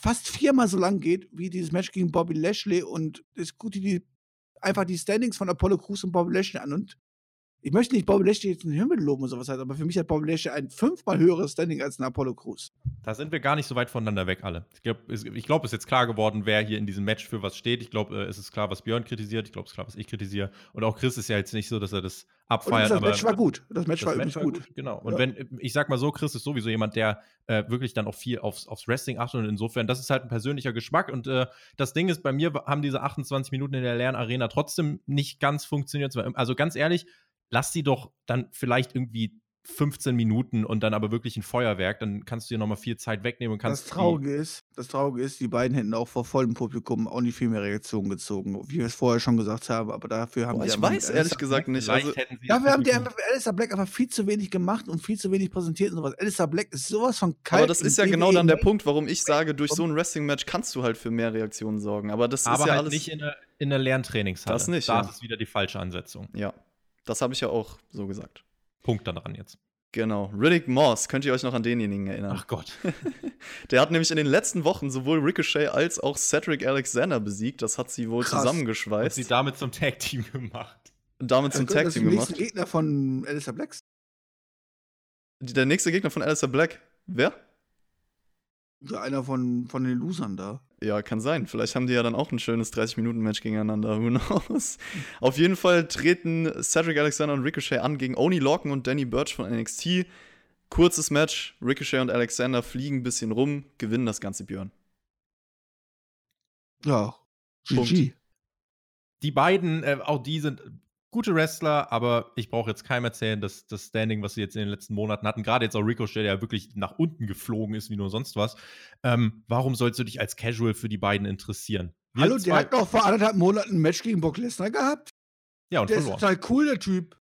fast viermal so lang geht, wie dieses Match gegen Bobby Lashley und es dir die einfach die Standings von Apollo Crews und Bobby Lashley an und ich möchte nicht Bobby Lashley jetzt in den Himmel loben oder sowas halt, aber für mich hat Bobby Lashley ein fünfmal höheres Standing als ein Apollo Crews. Da sind wir gar nicht so weit voneinander weg, alle. Ich glaube, es, glaub, ist jetzt klar geworden, wer hier in diesem Match für was steht. Ich glaube, äh, es ist klar, was Björn kritisiert. Ich glaube, es ist klar, was ich kritisiere. Und auch Chris ist ja jetzt nicht so, dass er das Und abfeiert. das Match war gut. Das Match das war übrigens gut. Genau. Und Ja. wenn, ich sag mal so, Chris ist sowieso jemand, der äh, wirklich dann auch viel aufs, aufs Wrestling achtet und insofern, das ist halt ein persönlicher Geschmack. Und äh, das Ding ist, bei mir haben diese 28 Minuten in der Lernarena trotzdem nicht ganz funktioniert. Also ganz ehrlich, lass sie doch dann vielleicht irgendwie 15 Minuten und dann aber wirklich ein Feuerwerk, dann kannst du dir nochmal viel Zeit wegnehmen und kannst Das Traurige ist, das Traurige ist, die beiden hätten auch vor vollem Publikum auch nicht viel mehr Reaktionen gezogen, wie wir es vorher schon gesagt haben, aber dafür haben Boah, die ich weiß ehrlich gesagt Black- nicht. Also, wir haben die Alistair Black einfach viel zu wenig gemacht und viel zu wenig präsentiert und sowas. Alistair Black ist sowas von kalt. aber das ist ja genau dann der Main- Punkt, warum ich sage, durch so ein Wrestling-Match kannst du halt für mehr Reaktionen sorgen. Aber das aber ist ja halt alles. nicht in der, in der Lerntrainingshalle. Das nicht, Da ja. ist wieder die falsche Ansetzung. ja, das habe ich ja auch so gesagt. Punkt dann dran jetzt. Genau, Riddick Moss, könnt ihr euch noch an denjenigen erinnern? Ach Gott. Der hat nämlich in den letzten Wochen sowohl Ricochet als auch Cedric Alexander besiegt. Das hat sie wohl Krass. zusammengeschweißt. Und sie damit zum Tag-Team gemacht. und damit zum Tag Team der gemacht. nächste Gegner von Alistair Blacks. Der nächste Gegner von Alistair Black. Wer? Einer von, von den Losern da. Ja, kann sein. Vielleicht haben die ja dann auch ein schönes 30-Minuten-Match gegeneinander. Who knows? Auf jeden Fall treten Cedric Alexander und Ricochet an gegen Oni Lorcan und Danny Burch von NXT. Kurzes Match. Ricochet und Alexander fliegen ein bisschen rum, gewinnen das ganze Björn. Ja. Punkt. GG. Die beiden, äh, auch die sind gute Wrestler, aber ich brauche jetzt keinem erzählen, dass das Standing, was sie jetzt in den letzten Monaten hatten, gerade jetzt auch Ricochet, der wirklich nach unten geflogen ist, wie nur sonst was, ähm, warum sollst du dich als Casual für die beiden interessieren? Wir Hallo, der hat noch vor anderthalb Monaten ein Match gegen Brock Lesnar gehabt. ja, und Der ist verloren. total cool, der Typ.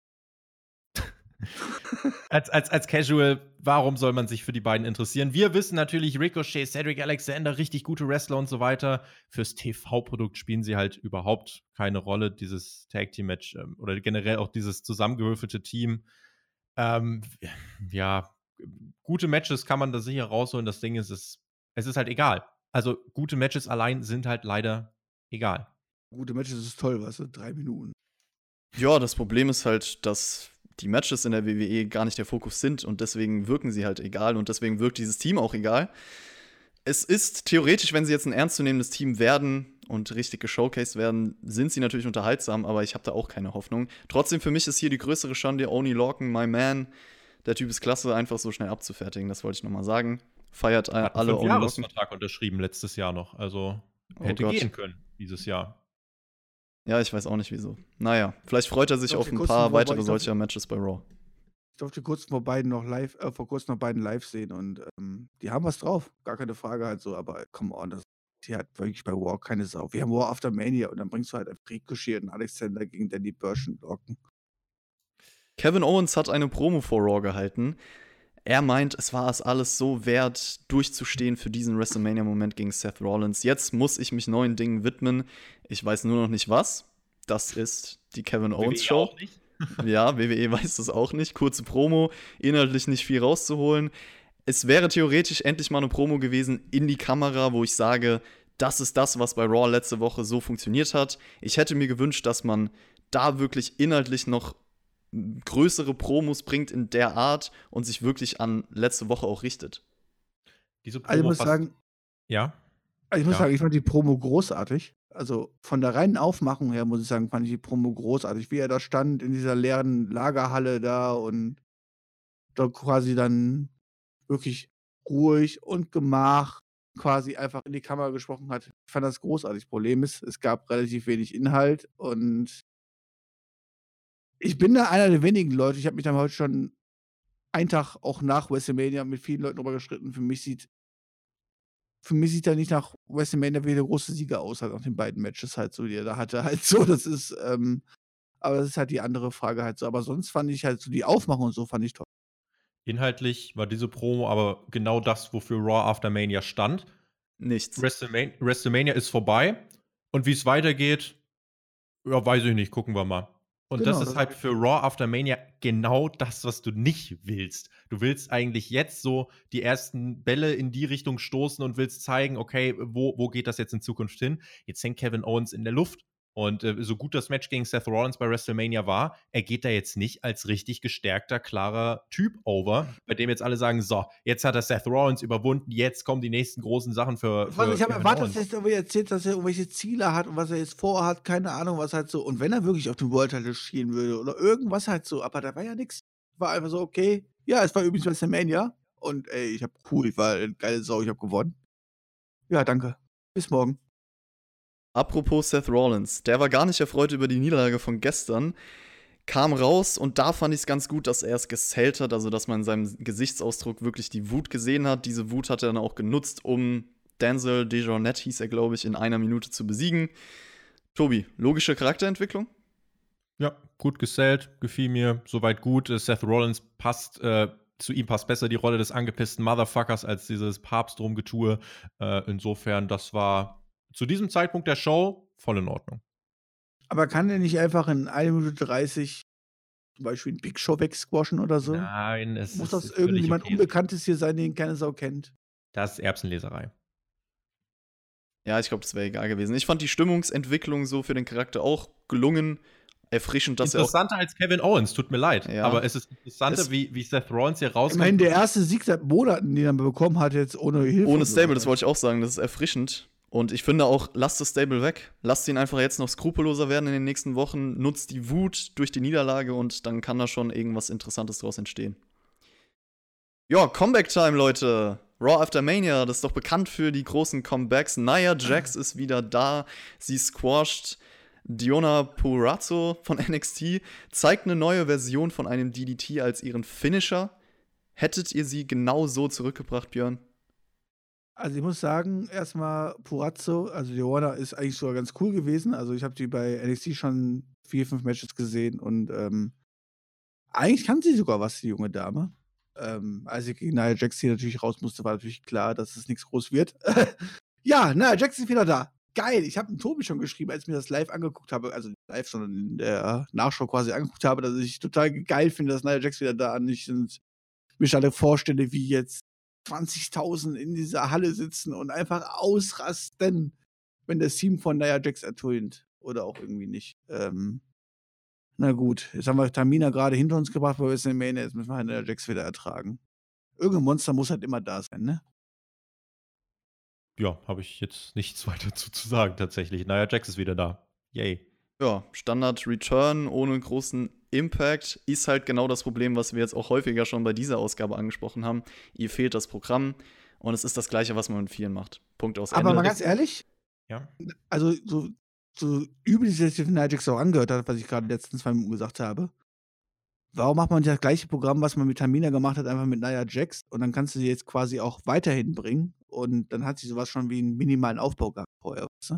Als, als, als Casual, warum soll man sich für die beiden interessieren? Wir wissen natürlich, Ricochet, Cedric Alexander, richtig gute Wrestler und so weiter. Fürs TV-Produkt spielen sie halt überhaupt keine Rolle, dieses Tag-Team-Match ähm, oder generell auch dieses zusammengewürfelte Team. Ähm, ja, gute Matches kann man da sicher rausholen. Das Ding ist, es, es ist halt egal. Also gute Matches allein sind halt leider egal. Gute Matches ist toll, weißt du? Drei Minuten. Ja, das Problem ist halt, dass die Matches in der WWE gar nicht der Fokus sind und deswegen wirken sie halt egal und deswegen wirkt dieses Team auch egal. Es ist theoretisch, wenn sie jetzt ein ernstzunehmendes Team werden und richtig geshowcased werden, sind sie natürlich unterhaltsam, aber ich habe da auch keine Hoffnung. Trotzdem für mich ist hier die größere Schande Oni Lorcan, my man. Der Typ ist klasse, einfach so schnell abzufertigen, das wollte ich nochmal sagen. Feiert Hat alle Oni Lorcan. Fünfjahresvertrag unterschrieben letztes Jahr noch. Also Oh hätte Gott. gehen können dieses Jahr. Ja, ich weiß auch nicht wieso. Naja, vielleicht freut er sich auf ein paar weitere solcher Matches bei Raw. Ich durfte kurz vor beiden noch live, äh, vor kurzem noch beiden live sehen und ähm, die haben was drauf. Gar keine Frage halt so, aber come on, das die hat wirklich bei War keine Sau. Wir haben War After Mania und dann bringst du halt einen Ricochet und Alexander gegen Danny Burch und Locken. Kevin Owens hat eine Promo vor Raw gehalten. Er meint, es war es alles so wert, durchzustehen für diesen WrestleMania-Moment gegen Seth Rollins. Jetzt muss ich mich neuen Dingen widmen. Ich weiß nur noch nicht was. Das ist die Kevin Owens WWE Show. Ja, WWE weiß das auch nicht. Kurze Promo, inhaltlich nicht viel rauszuholen. Es wäre theoretisch endlich mal eine Promo gewesen in die Kamera, wo ich sage, das ist das, was bei Raw letzte Woche so funktioniert hat. Ich hätte mir gewünscht, dass man da wirklich inhaltlich noch größere Promos bringt in der Art und sich wirklich an letzte Woche auch richtet. Diese Also ich muss sagen, ja. also ich muss Ja. sagen, ich fand die Promo großartig. Also von der reinen Aufmachung her, muss ich sagen, fand ich die Promo großartig. Wie er da stand in dieser leeren Lagerhalle da und da quasi dann wirklich ruhig und gemach quasi einfach in die Kamera gesprochen hat. Ich fand das großartig. Problem ist, es gab relativ wenig Inhalt und ich bin da einer der wenigen Leute. Ich habe mich dann heute schon einen Tag auch nach WrestleMania mit vielen Leuten drüber gestritten. Für mich sieht für mich sieht er nicht nach WrestleMania wie der große Sieger aus, halt nach den beiden Matches halt so, die er da hatte. Halt so, das ist, ähm, aber das ist halt die andere Frage halt so. Aber sonst fand ich halt so die Aufmachung und so fand ich toll. Inhaltlich war diese Promo aber genau das, wofür Raw After Mania stand. Nichts. WrestleMania, WrestleMania ist vorbei und wie es weitergeht, ja, weiß ich nicht, gucken wir mal. Und Genau, das ist das- halt für Raw After Mania genau das, was du nicht willst. Du willst eigentlich jetzt so die ersten Bälle in die Richtung stoßen und willst zeigen, okay, wo, wo geht das jetzt in Zukunft hin? Jetzt hängt Kevin Owens in der Luft. Und äh, so gut das Match gegen Seth Rollins bei WrestleMania war, er geht da jetzt nicht als richtig gestärkter, klarer Typ over, bei dem jetzt alle sagen: So, jetzt hat er Seth Rollins überwunden, jetzt kommen die nächsten großen Sachen für. für ich habe erwartet, dass er erzählt, dass er irgendwelche Ziele hat und was er jetzt vorhat, keine Ahnung, was halt so. Und wenn er wirklich auf den World Title schielen würde oder irgendwas halt so, aber da war ja nichts. War einfach so, okay, ja, es war übrigens WrestleMania und ey, ich hab cool, ich war eine geile Sau, ich hab gewonnen. Ja, danke. Bis morgen. Apropos Seth Rollins, der war gar nicht erfreut über die Niederlage von gestern, kam raus und da fand ich es ganz gut, dass er es gesellt hat, also dass man in seinem Gesichtsausdruck wirklich die Wut gesehen hat. Diese Wut hat er dann auch genutzt, um Denzel Dejournette, hieß er, glaube ich, in einer Minute zu besiegen. Tobi, logische Charakterentwicklung? Ja, gut gesellt, gefiel mir, soweit gut. Äh, Seth Rollins passt, äh, zu ihm passt besser die Rolle des angepissten Motherfuckers als dieses Papstrumgetue. Äh, insofern, das war zu diesem Zeitpunkt der Show voll in Ordnung. Aber kann er nicht einfach in 1 Minute 30 zum Beispiel einen Big Show wegsquashen oder so? Nein, es Muss ist das irgendjemand okay. Unbekanntes hier sein, den keine Sau kennt? Das ist Erbsenleserei. Ja, ich glaube, das wäre egal gewesen. Ich fand die Stimmungsentwicklung so für den Charakter auch gelungen, erfrischend, dass er auch. Interessanter als Kevin Owens, tut mir leid. Ja. Aber es ist interessanter, Es- wie, wie Seth Rollins hier rauskommt. Immerhin der erste Sieg seit Monaten, den er bekommen hat, jetzt ohne Hilfe. Ohne Stable, das wollte ich auch sagen, das ist erfrischend. Und ich finde auch, lasst das Stable weg. Lasst ihn einfach jetzt noch skrupelloser werden in den nächsten Wochen. Nutzt die Wut durch die Niederlage und dann kann da schon irgendwas Interessantes draus entstehen. Ja, Comeback-Time, Leute. Raw After Mania, das ist doch bekannt für die großen Comebacks. Nia Jax ist wieder da. Sie squasht Diona Purazzo von NXT, zeigt eine neue Version von einem DDT als ihren Finisher. Hättet ihr sie genau so zurückgebracht, Björn? Also ich muss sagen, erstmal Purazzo, also Warner ist eigentlich sogar ganz cool gewesen. Also ich habe die bei NXT schon vier, fünf Matches gesehen und ähm, eigentlich kann sie sogar was, die junge Dame. Ähm, als sie gegen Nia Jax hier natürlich raus musste, war natürlich klar, dass es nichts groß wird. ja, Nia Jax ist wieder da. Geil. Ich habe einen Tobi schon geschrieben, als ich mir das live angeguckt habe, also nicht live, sondern in der Nachschau quasi angeguckt habe, dass ich total geil finde, dass Nia Jax wieder da ist. Ich und mich alle vorstelle, wie jetzt 20.000 in dieser Halle sitzen und einfach ausrasten, wenn das Team von Nia Jax ertönt. Oder auch irgendwie nicht. Ähm, na gut, jetzt haben wir Tamina gerade hinter uns gebracht bei WrestleMania, jetzt müssen wir Nia Jax wieder ertragen. Irgendein Monster muss halt immer da sein, ne? Ja, habe ich jetzt nichts weiter zu, zu sagen, tatsächlich. Naja, Jax ist wieder da. Yay. Ja, Standard Return ohne großen Impact ist halt genau das Problem, was wir jetzt auch häufiger schon bei dieser Ausgabe angesprochen haben. Ihr fehlt das Programm und es ist das Gleiche, was man mit vielen macht. Punkt aus Aber Ende. mal ganz ehrlich, Ja. also so, so übel sich das Jax auch angehört hat, was ich gerade die letzten zwei Minuten gesagt habe. Warum macht man nicht das gleiche Programm, was man mit Tamina gemacht hat, einfach mit Nia Jax und dann kannst du sie jetzt quasi auch weiterhin bringen und dann hat sie sowas schon wie einen minimalen Aufbau gehabt vorher, weißt du?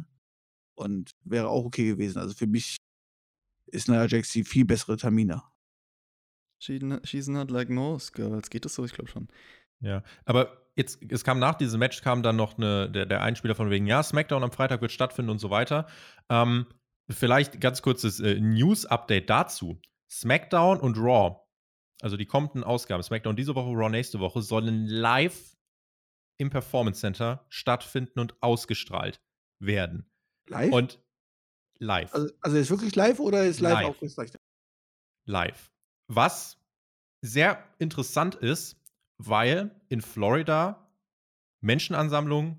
Und wäre auch okay gewesen. Also für mich ist Nia Jax die viel bessere Tamina. She, she's not like most girls. Geht das so? Ich glaube schon. Ja, aber jetzt, es kam nach diesem Match, kam dann noch eine, der, der Einspieler von wegen, ja, SmackDown am Freitag wird stattfinden und so weiter. Ähm, vielleicht ganz kurzes äh, News-Update dazu. SmackDown und Raw, also die kommenden Ausgaben, SmackDown diese Woche, Raw nächste Woche, sollen live im Performance Center stattfinden und ausgestrahlt werden. Live? Und live. also, also ist wirklich live oder ist live, Live. auch Österreich? live. Was sehr interessant ist, weil in Florida Menschenansammlungen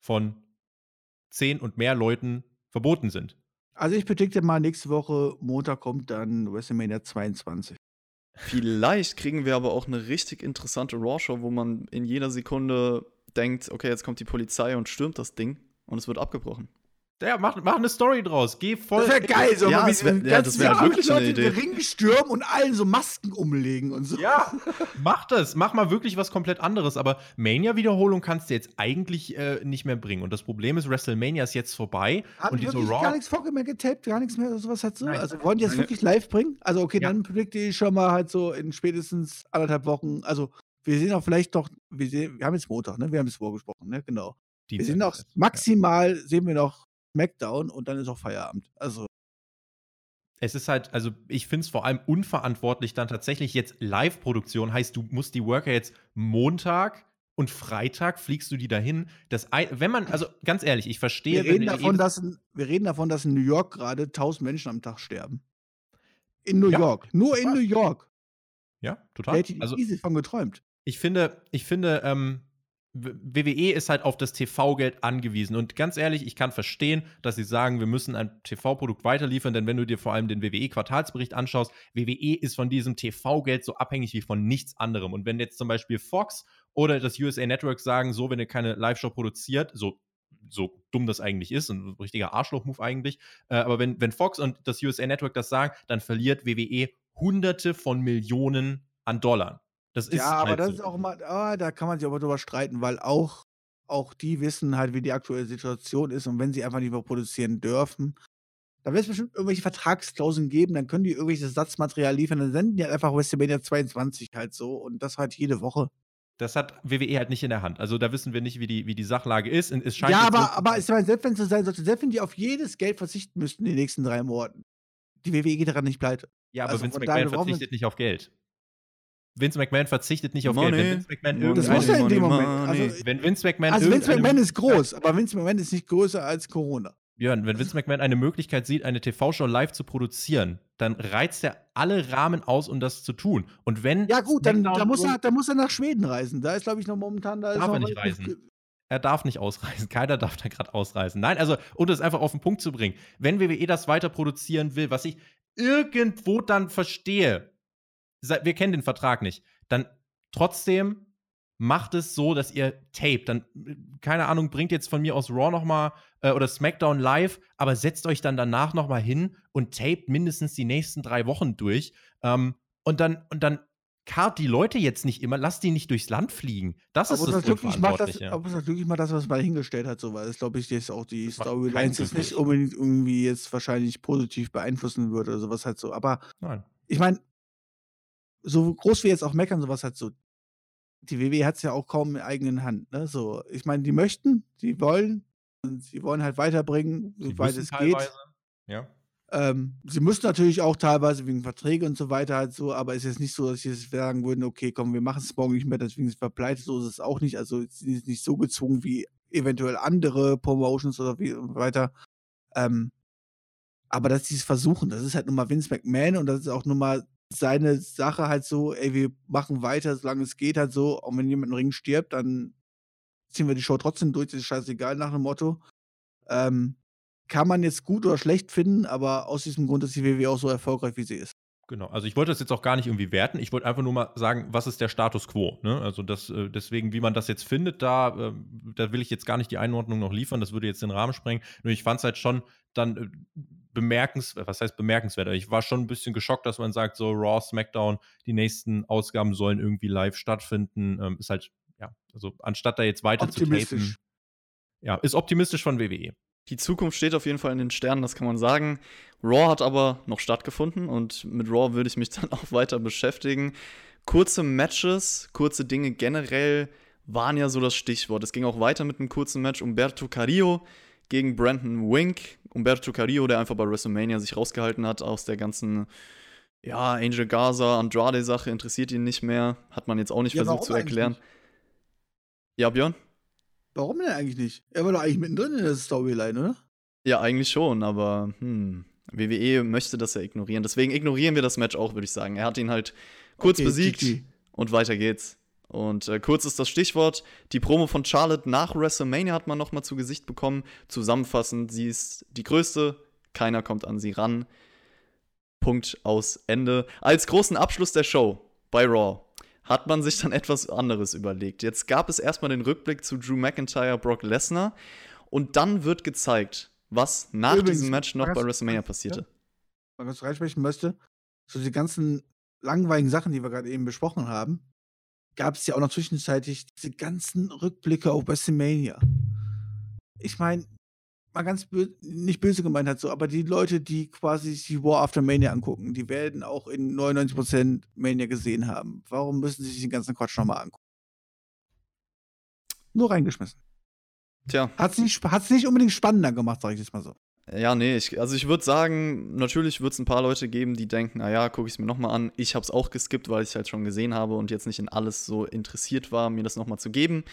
von zehn und mehr Leuten verboten sind. Also ich predikte mal, nächste Woche Montag kommt dann WrestleMania 22. Vielleicht kriegen wir aber auch eine richtig interessante Raw-Show, wo man in jeder Sekunde denkt, okay, jetzt kommt die Polizei und stürmt das Ding und es wird abgebrochen. Ja, mach, mach eine Story draus. Geh voll. Das wäre geil, so Ja, wie wär- die ja, das wär Leute wirklich eine in den Idee. Ring stürmen und allen so Masken umlegen und so. Ja, mach das. Mach mal wirklich was komplett anderes. Aber Mania-Wiederholung kannst du jetzt eigentlich äh, nicht mehr bringen. Und das Problem ist, WrestleMania ist jetzt vorbei. Haben und die wirklich Raw. gar nichts vorher mehr getaped, gar nichts mehr, sowas hat so? Nein. Also wollen die das wirklich live bringen? Also okay, Ja. dann predikte ich schon mal halt so in spätestens anderthalb Wochen, also wir sehen auch vielleicht doch, wir, sehen, wir haben jetzt Montag, ne? Wir haben es vorgesprochen, ne? Genau. Wir Dienstag sehen noch maximal, sehen wir noch Smackdown und dann ist auch Feierabend. Also Es ist halt, also ich finde es vor allem unverantwortlich, dann tatsächlich jetzt Live-Produktion heißt, du musst die Worker jetzt Montag und Freitag fliegst du die dahin. Das, wenn man, also ganz ehrlich, ich verstehe, wir reden, davon, dass in, wir reden davon, dass in New York gerade 1000 Menschen am Tag sterben. In New Ja. York. Nur in. New York. ja, total. hätte ich Also von geträumt. ich finde, ich finde, ähm, WWE ist halt auf das TV-Geld angewiesen. Und ganz ehrlich, ich kann verstehen, dass sie sagen, wir müssen ein TV-Produkt weiterliefern, denn wenn du dir vor allem den WWE-Quartalsbericht anschaust, WWE ist von diesem TV-Geld so abhängig wie von nichts anderem. Und wenn jetzt zum Beispiel Fox oder das USA Network sagen, so, wenn ihr keine Live-Show produziert, so so dumm das eigentlich ist, ein richtiger Arschloch-Move eigentlich. Äh, aber wenn, wenn Fox und das USA Network das sagen, dann verliert WWE Hunderte von Millionen an Dollar. Das ist Ja, aber halt das so. ist auch mal, ah, da kann man sich aber drüber streiten, weil auch, auch die wissen halt, wie die aktuelle Situation ist und wenn sie einfach nicht mehr produzieren dürfen, dann wird es bestimmt irgendwelche Vertragsklauseln geben, dann können die irgendwelches Satzmaterial liefern, dann senden die halt einfach WrestleMania 22 halt so und das halt jede Woche. Das hat WWE halt nicht in der Hand. Also da wissen wir nicht, wie die, wie die Sachlage ist. Und es scheint Ja, aber, aber ich meine, selbst wenn es so sein sollte, selbst wenn die auf jedes Geld verzichten müssten in den nächsten drei Monaten, die WWE geht daran nicht pleite. Ja, aber Also Vince McMahon verzichtet nicht auf Geld. Vince McMahon verzichtet nicht auf Money. Geld. Wenn Vince McMahon Money. Das irgendeine, muss er in dem Moment. money. Also, wenn Vince McMahon also Vince irgendeine McMahon ist groß, aber Vince McMahon ist nicht größer als Corona. Björn, wenn Vince McMahon eine Möglichkeit sieht, eine TV-Show live zu produzieren, dann reizt er alle Rahmen aus, um das zu tun. Und wenn Ja gut, dann, SmackDown da, muss er, irgend- da muss er nach Schweden reisen. Da ist, glaube ich, noch momentan, da ist Darf noch er nicht reisen. er darf nicht ausreisen. Keiner darf da gerade ausreisen. Nein, also, um das einfach auf den Punkt zu bringen, wenn WWE das weiter produzieren will, was ich irgendwo dann verstehe, wir kennen den Vertrag nicht, dann trotzdem macht es so, dass ihr tape. Dann, äh, keine Ahnung, bringt jetzt von mir aus Raw nochmal äh, oder SmackDown live, aber setzt euch dann danach nochmal hin und tapet mindestens die nächsten drei Wochen durch. Ähm, und dann, und dann kart die Leute jetzt nicht immer, lasst die nicht durchs Land fliegen. Das ist Aber das das wirklich macht das, Unverantwortliche. aber das wirklich mal das, was man hingestellt hat, so, weil das glaube ich jetzt auch die Storylines jetzt nicht unbedingt irgendwie jetzt wahrscheinlich positiv beeinflussen würde oder sowas halt so. Aber Nein. ich meine, so groß wie jetzt auch meckern, sowas halt so. Die WWE hat es ja auch kaum in eigenen Hand, ne? So, ich meine, die möchten, die wollen, und sie wollen halt weiterbringen, soweit es teilweise, geht. Ja. Ähm, sie müssen natürlich auch teilweise wegen Verträge und so weiter halt so, aber es ist jetzt nicht so, dass sie jetzt sagen würden, okay, komm, wir machen es morgen nicht mehr, deswegen sind wir pleite. So ist es auch nicht. Also sie sind nicht so gezwungen wie eventuell andere Promotions oder wie und weiter. Ähm, aber dass sie es versuchen, das ist halt nun mal Vince McMahon und das ist auch nun mal seine Sache halt so, ey, wir machen weiter, solange es geht halt so, auch wenn jemand im Ring stirbt, dann ziehen wir die Show trotzdem durch, das ist scheißegal nach dem Motto. Ähm, kann man jetzt gut oder schlecht finden, aber aus diesem Grund ist die WWE auch so erfolgreich, wie sie ist. Genau. Also ich wollte das jetzt auch gar nicht irgendwie werten. Ich wollte einfach nur mal sagen, was ist der Status quo. Ne? Also das, äh, deswegen, wie man das jetzt findet, da, äh, da will ich jetzt gar nicht die Einordnung noch liefern. Das würde jetzt den Rahmen sprengen. Nur ich fand es halt schon dann äh, bemerkenswert. Was heißt bemerkenswert? Ich war schon ein bisschen geschockt, dass man sagt, so Raw, SmackDown, die nächsten Ausgaben sollen irgendwie live stattfinden. Ähm, ist halt, ja, also anstatt da jetzt weiter zu tapen. Ja, ist optimistisch von. WWE. Die Zukunft steht auf jeden Fall in den Sternen, das kann man sagen. Raw hat aber noch stattgefunden und mit Raw würde ich mich dann auch weiter beschäftigen. Kurze Matches, kurze Dinge generell waren ja so das Stichwort. Es ging auch weiter mit einem kurzen Match. Umberto Carrillo gegen Brandon Wink. Umberto Carrillo, der einfach bei WrestleMania sich rausgehalten hat aus der ganzen, ja, Angel Gaza, Andrade-Sache, interessiert ihn nicht mehr. Hat man jetzt auch nicht Ja, versucht zu erklären. Ja, Björn? Warum denn eigentlich nicht? Er war doch eigentlich mittendrin in der Storyline, oder? Ja, eigentlich schon, aber hm, WWE möchte das ja ignorieren. Deswegen ignorieren wir das Match auch, würde ich sagen. Er hat ihn halt kurz Okay, besiegt GG. und weiter geht's. Und äh, kurz ist das Stichwort. Die Promo von Charlotte nach WrestleMania hat man noch mal zu Gesicht bekommen. Zusammenfassend, sie ist die größte, keiner kommt an sie ran. Punkt aus Ende. Als großen Abschluss der Show bei Raw hat man sich dann etwas anderes überlegt. Jetzt gab es erstmal den Rückblick zu Drew McIntyre, Brock Lesnar und dann wird gezeigt, was nach Übrigens, diesem Match noch bei WrestleMania passierte. Mal kurz reinsprechen möchte. So die ganzen langweiligen Sachen, die wir gerade eben besprochen haben, gab es ja auch noch zwischenzeitlich diese ganzen Rückblicke auf WrestleMania. Ich meine, mal ganz bö nicht böse gemeint hat so, aber die Leute, die quasi sich die War After Mania angucken, die werden auch in 99% Mania gesehen haben. Warum müssen sie sich den ganzen Quatsch nochmal angucken? Nur reingeschmissen. Tja, Hat es nicht, hat's nicht unbedingt spannender gemacht, sag ich jetzt mal so. Ja, nee, ich, also ich würde sagen, natürlich wird es ein paar Leute geben, die denken, naja, gucke ich es mir nochmal an. Ich habe es auch geskippt, weil ich es halt schon gesehen habe und jetzt nicht in alles so interessiert war, mir das nochmal zu geben.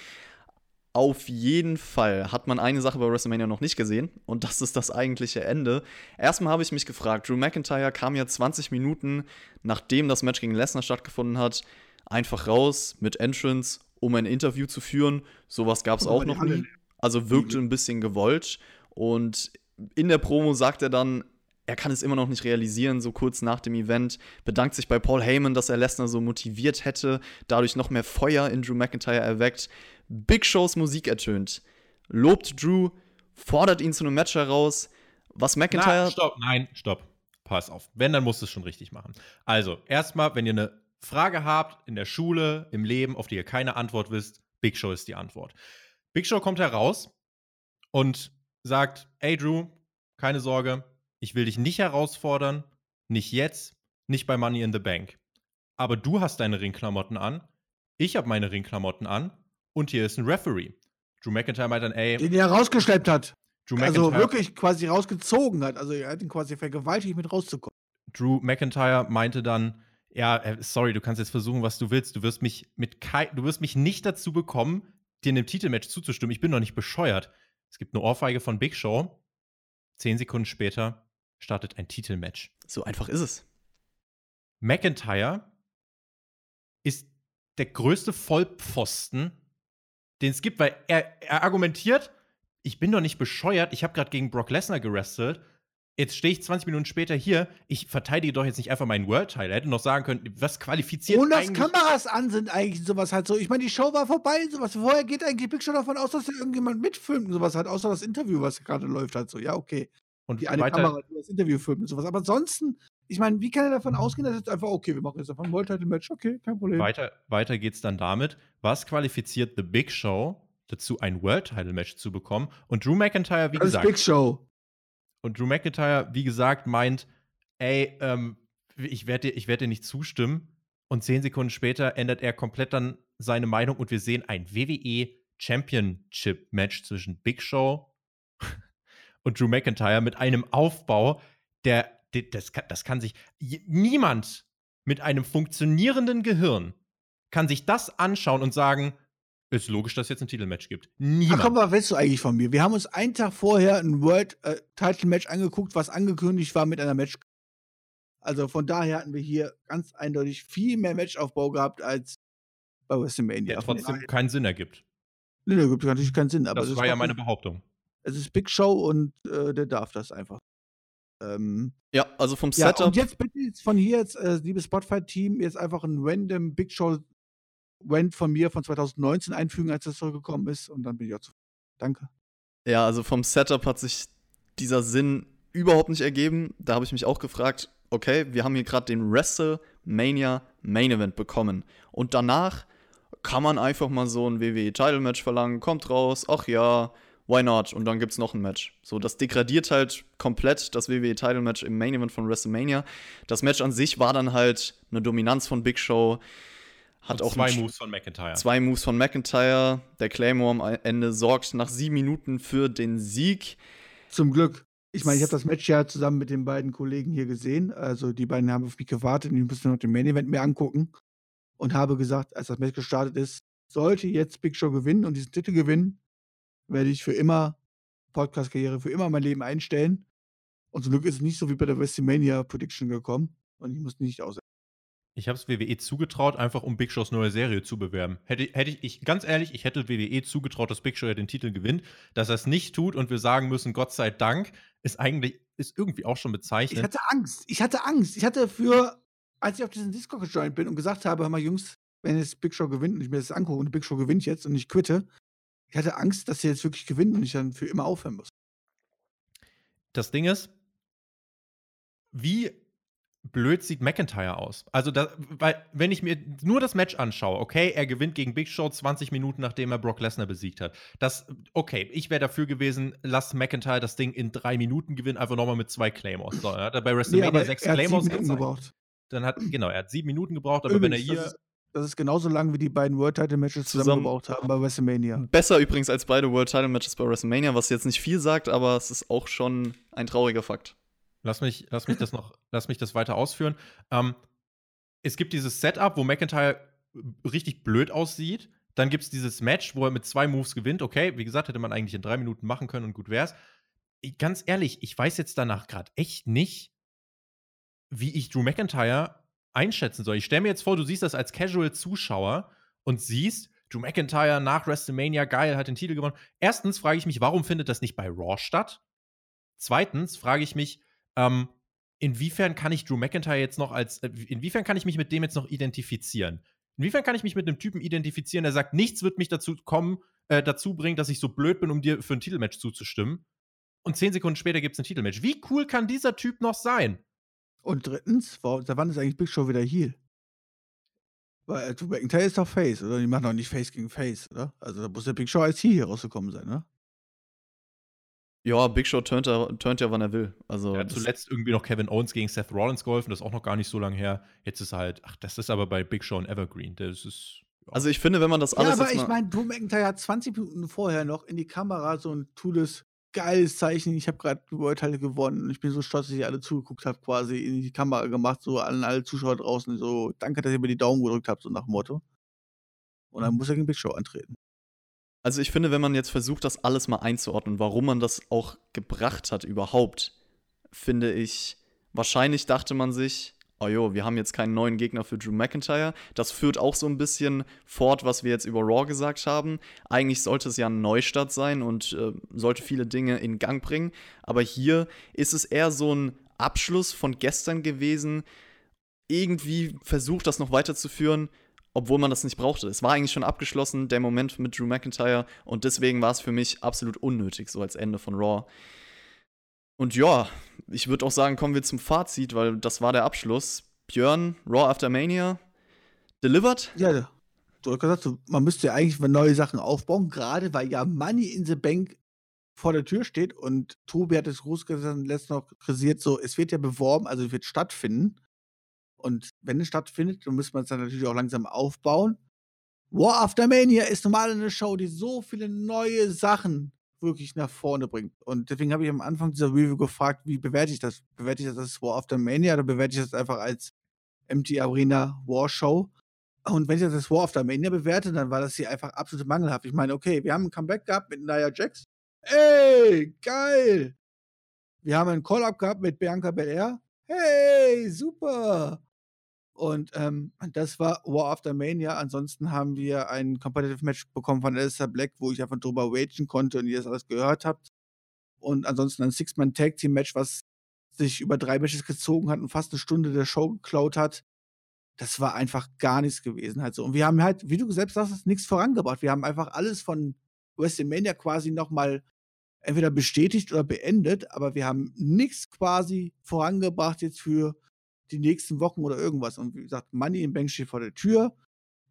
Auf jeden Fall hat man eine Sache bei WrestleMania noch nicht gesehen und das ist das eigentliche Ende. Erstmal habe ich mich gefragt, Drew McIntyre kam ja 20 Minuten nachdem das Match gegen Lesnar stattgefunden hat, einfach raus mit Entrance, um ein Interview zu führen. Sowas gab es auch noch nie. Also wirkte ein bisschen gewollt und in der Promo sagt er dann, er kann es immer noch nicht realisieren, so kurz nach dem Event, bedankt sich bei Paul Heyman, dass er Lesnar so motiviert hätte, dadurch noch mehr Feuer in Drew McIntyre erweckt. Big Shows Musik ertönt, lobt Drew, fordert ihn zu einem Match heraus. Was McIntyre. Na, stopp, nein, stopp. Pass auf. Wenn, dann musst du es schon richtig machen. Also, erstmal, wenn ihr eine Frage habt in der Schule, im Leben, auf die ihr keine Antwort wisst, Big Show ist die Antwort. Big Show kommt heraus und sagt: Ey, Drew, keine Sorge, ich will dich nicht herausfordern, nicht jetzt, nicht bei Money in the Bank. Aber du hast deine Ringklamotten an, ich habe meine Ringklamotten an und hier ist ein Referee. Drew McIntyre meint dann, ey, Den er rausgeschleppt hat. Drew Also McIntyre. wirklich quasi rausgezogen hat. Also er hat ihn quasi vergewaltigt, mit rauszukommen. Drew McIntyre meinte dann, ja, äh, sorry, du kannst jetzt versuchen, was du willst. Du wirst mich mit du wirst mich nicht dazu bekommen, dir in dem Titelmatch zuzustimmen. Ich bin doch nicht bescheuert. Es gibt eine Ohrfeige von Big Show. Zehn Sekunden später startet ein Titelmatch. So einfach ist es. McIntyre ist der größte Vollpfosten, den es gibt, weil er, er argumentiert, ich bin doch nicht bescheuert, ich habe gerade gegen Brock Lesnar gerestelt. Jetzt stehe ich 20 Minuten später hier. Ich verteidige doch jetzt nicht einfach meinen World Title. Er hätte noch sagen können, was qualifiziert Und dass Kameras an sind eigentlich sowas halt so. Ich meine, die Show war vorbei und sowas. Vorher geht eigentlich Big Show davon aus, dass da irgendjemand mitfilmt und sowas halt, außer das Interview, was gerade läuft halt so. Ja, okay. Und die eine weiter, Kamera, die das Interview filmt und sowas. Aber ansonsten, ich meine, wie kann er davon ausgehen, dass jetzt einfach, okay, wir machen jetzt einfach ein World Title Match, okay, kein Problem. Weiter, weiter geht's dann damit, was qualifiziert The Big Show dazu, ein World Title Match zu bekommen? Und Drew McIntyre, wie das gesagt. ist Big Show. Und Drew McIntyre, wie gesagt, meint, ey, ähm, ich werde dir, werd dir nicht zustimmen. Und zehn Sekunden später ändert er komplett dann seine Meinung und wir sehen ein WWE Championship Match zwischen Big Show und Drew McIntyre mit einem Aufbau, der, der das, das kann sich niemand mit einem funktionierenden Gehirn kann sich das anschauen und sagen, ist logisch, dass es jetzt ein Titelmatch gibt. Niemand. Ach komm, was willst du eigentlich von mir? Wir haben uns einen Tag vorher ein World äh, Title Match angeguckt, was angekündigt war mit einer Match. Also von daher hatten wir hier ganz eindeutig viel mehr Matchaufbau gehabt als bei WrestleMania. Der trotzdem keinen Sinn ergibt. Nee, nee, gibt natürlich keinen Sinn. Aber das war ja meine Behauptung. Es ist Big Show und äh, der darf das einfach. Ähm, ja, also vom ja, Setup. Und jetzt bitte jetzt von hier jetzt, äh, liebes Spotify-Team, jetzt einfach ein random Big Show Rant von mir von 2019 einfügen, als das zurückgekommen ist. Und dann bin ich auch zufrieden. Danke. Ja, also vom Setup hat sich dieser Sinn überhaupt nicht ergeben. Da habe ich mich auch gefragt, okay, wir haben hier gerade den WrestleMania Main Event bekommen. Und danach kann man einfach mal so ein WWE Title Match verlangen, kommt raus, ach ja, why not? Und dann gibt es noch ein Match. So, das degradiert halt komplett das WWE Title Match im Main Event von WrestleMania. Das Match an sich war dann halt eine Dominanz von Big Show. Hat auch zwei Moves von McIntyre. Zwei Moves von McIntyre. Der Claymore am Ende sorgt nach sieben Minuten für den Sieg. Zum Glück. Ich meine, ich habe das Match ja zusammen mit den beiden Kollegen hier gesehen. Also die beiden haben auf mich gewartet und ich musste noch den Main Event mir angucken. Und habe gesagt, als das Match gestartet ist, sollte jetzt Big Show gewinnen und diesen Titel gewinnen, werde ich für immer Podcast-Karriere, für immer mein Leben einstellen. Und zum Glück ist es nicht so wie bei der WrestleMania Prediction gekommen. Und ich muss nicht aus. Ich habe es WWE zugetraut, einfach um Big Shows neue Serie zu bewerben. Hätte, hätte ich, ich, ganz ehrlich, ich hätte WWE zugetraut, dass Big Show ja den Titel gewinnt. Dass er es nicht tut und wir sagen müssen, Gott sei Dank, ist eigentlich, ist irgendwie auch schon bezeichnet. Ich hatte Angst. Ich hatte Angst. Ich hatte für, als ich auf diesen Discord gejoint bin und gesagt habe, hör mal, Jungs, wenn jetzt Big Show gewinnt und ich mir das angucke und Big Show gewinnt jetzt und ich quitte, ich hatte Angst, dass sie jetzt wirklich gewinnen und ich dann für immer aufhören muss. Das Ding ist, wie blöd sieht McIntyre aus. Also, da, weil, wenn ich mir nur das Match anschaue, okay, er gewinnt gegen Big Show 20 Minuten, nachdem er Brock Lesnar besiegt hat. Das, okay, ich wäre dafür gewesen, lass McIntyre das Ding in drei Minuten gewinnen, einfach nochmal mit zwei Claymores. So, er hat bei WrestleMania nee, sechs er Claymores sieben Minuten gebraucht. Dann hat, genau, er hat sieben Minuten gebraucht, aber wenn er hier. Das ist, das ist genauso lang, wie die beiden World Title Matches zusammen, zusammen gebraucht haben bei WrestleMania. Besser übrigens als beide World Title Matches bei WrestleMania, was jetzt nicht viel sagt, aber es ist auch schon ein trauriger Fakt. Lass mich, lass mich das noch, lass mich das weiter ausführen. Ähm, es gibt dieses Setup, wo McIntyre richtig blöd aussieht. Dann gibt es dieses Match, wo er mit zwei Moves gewinnt. Okay, wie gesagt, hätte man eigentlich in drei Minuten machen können und gut wär's. Ich, ganz ehrlich, ich weiß jetzt danach gerade echt nicht, wie ich Drew McIntyre einschätzen soll. Ich stelle mir jetzt vor, du siehst das als Casual-Zuschauer und siehst, Drew McIntyre nach WrestleMania, geil, hat den Titel gewonnen. Erstens frage ich mich, warum findet das nicht bei Raw statt? Zweitens frage ich mich, ähm, inwiefern kann ich Drew McIntyre jetzt noch als, äh, inwiefern kann ich mich mit dem jetzt noch identifizieren? Inwiefern kann ich mich mit einem Typen identifizieren, der sagt, nichts wird mich dazu kommen, äh, dazu bringen, dass ich so blöd bin, um dir für ein Titelmatch zuzustimmen? Und zehn Sekunden später gibt es ein Titelmatch. Wie cool kann dieser Typ noch sein? Und drittens, da wann ist eigentlich Big Show wieder Heal? Weil Drew McIntyre ist doch Face, oder? Die machen doch nicht Face gegen Face, oder? Also da muss der Big Show als Heal hier rausgekommen sein, ne? Ja, Big Show turnt, turnt ja, wann er will. Also ja, zuletzt irgendwie noch Kevin Owens gegen Seth Rollins geholfen, das ist auch noch gar nicht so lange her. Jetzt ist halt, ach, das ist aber bei Big Show ein Evergreen. Das ist. Ja. Also ich finde, wenn man das alles. Ja, aber ich meine, Drew McIntyre hat 20 Minuten vorher noch in die Kamera so ein cooles geiles Zeichen. Ich habe gerade die Title gewonnen und ich bin so stolz, dass ihr alle zugeguckt habt, quasi in die Kamera gemacht, so an alle Zuschauer draußen, so danke, dass ihr mir die Daumen gedrückt habt, so nach dem Motto. Und dann muss er gegen Big Show antreten. Also ich finde, wenn man jetzt versucht, das alles mal einzuordnen, warum man das auch gebracht hat überhaupt, finde ich, wahrscheinlich dachte man sich, oh jo, wir haben jetzt keinen neuen Gegner für Drew McIntyre. Das führt auch so ein bisschen fort, was wir jetzt über Raw gesagt haben. Eigentlich sollte es ja ein Neustart sein und äh, sollte viele Dinge in Gang bringen. Aber hier ist es eher so ein Abschluss von gestern gewesen. Irgendwie versucht, das noch weiterzuführen, obwohl man das nicht brauchte. Es war eigentlich schon abgeschlossen, der Moment mit Drew McIntyre. Und deswegen war es für mich absolut unnötig, so als Ende von Raw. Und ja, ich würde auch sagen, kommen wir zum Fazit, weil das war der Abschluss. Björn, Raw After Mania, delivered? Ja, du hast gesagt, man müsste ja eigentlich neue Sachen aufbauen, gerade weil ja Money in the Bank vor der Tür steht und Tobi hat es groß gesagt, letztens noch kritisiert, so, es wird ja beworben, also es wird stattfinden. Und wenn es stattfindet, dann muss man es dann natürlich auch langsam aufbauen. War After Mania ist normal eine Show, die so viele neue Sachen wirklich nach vorne bringt. Und deswegen habe ich am Anfang dieser Review gefragt, wie bewerte ich das? Bewerte ich das als War After Mania oder bewerte ich das einfach als MT Arena War Show? Und wenn ich das als War After Mania bewerte, dann war das hier einfach absolut mangelhaft. Ich meine, okay, wir haben ein Comeback gehabt mit Nia Jax. Ey, geil! Wir haben ein Call-Up gehabt mit Bianca Belair. Hey, super! Und ähm, das war War After Mania. Ansonsten haben wir ein Competitive Match bekommen von Alistair Black, wo ich einfach drüber wagen konnte und ihr das alles gehört habt. Und ansonsten ein Six-Man-Tag-Team-Match, was sich über drei Matches gezogen hat und fast eine Stunde der Show geklaut hat. Das war einfach gar nichts gewesen. Halt. Und wir haben halt, wie du selbst sagst, nichts vorangebracht. Wir haben einfach alles von WrestleMania quasi nochmal entweder bestätigt oder beendet, aber wir haben nichts quasi vorangebracht jetzt für die nächsten Wochen oder irgendwas. Und wie gesagt, Money im Bank steht vor der Tür.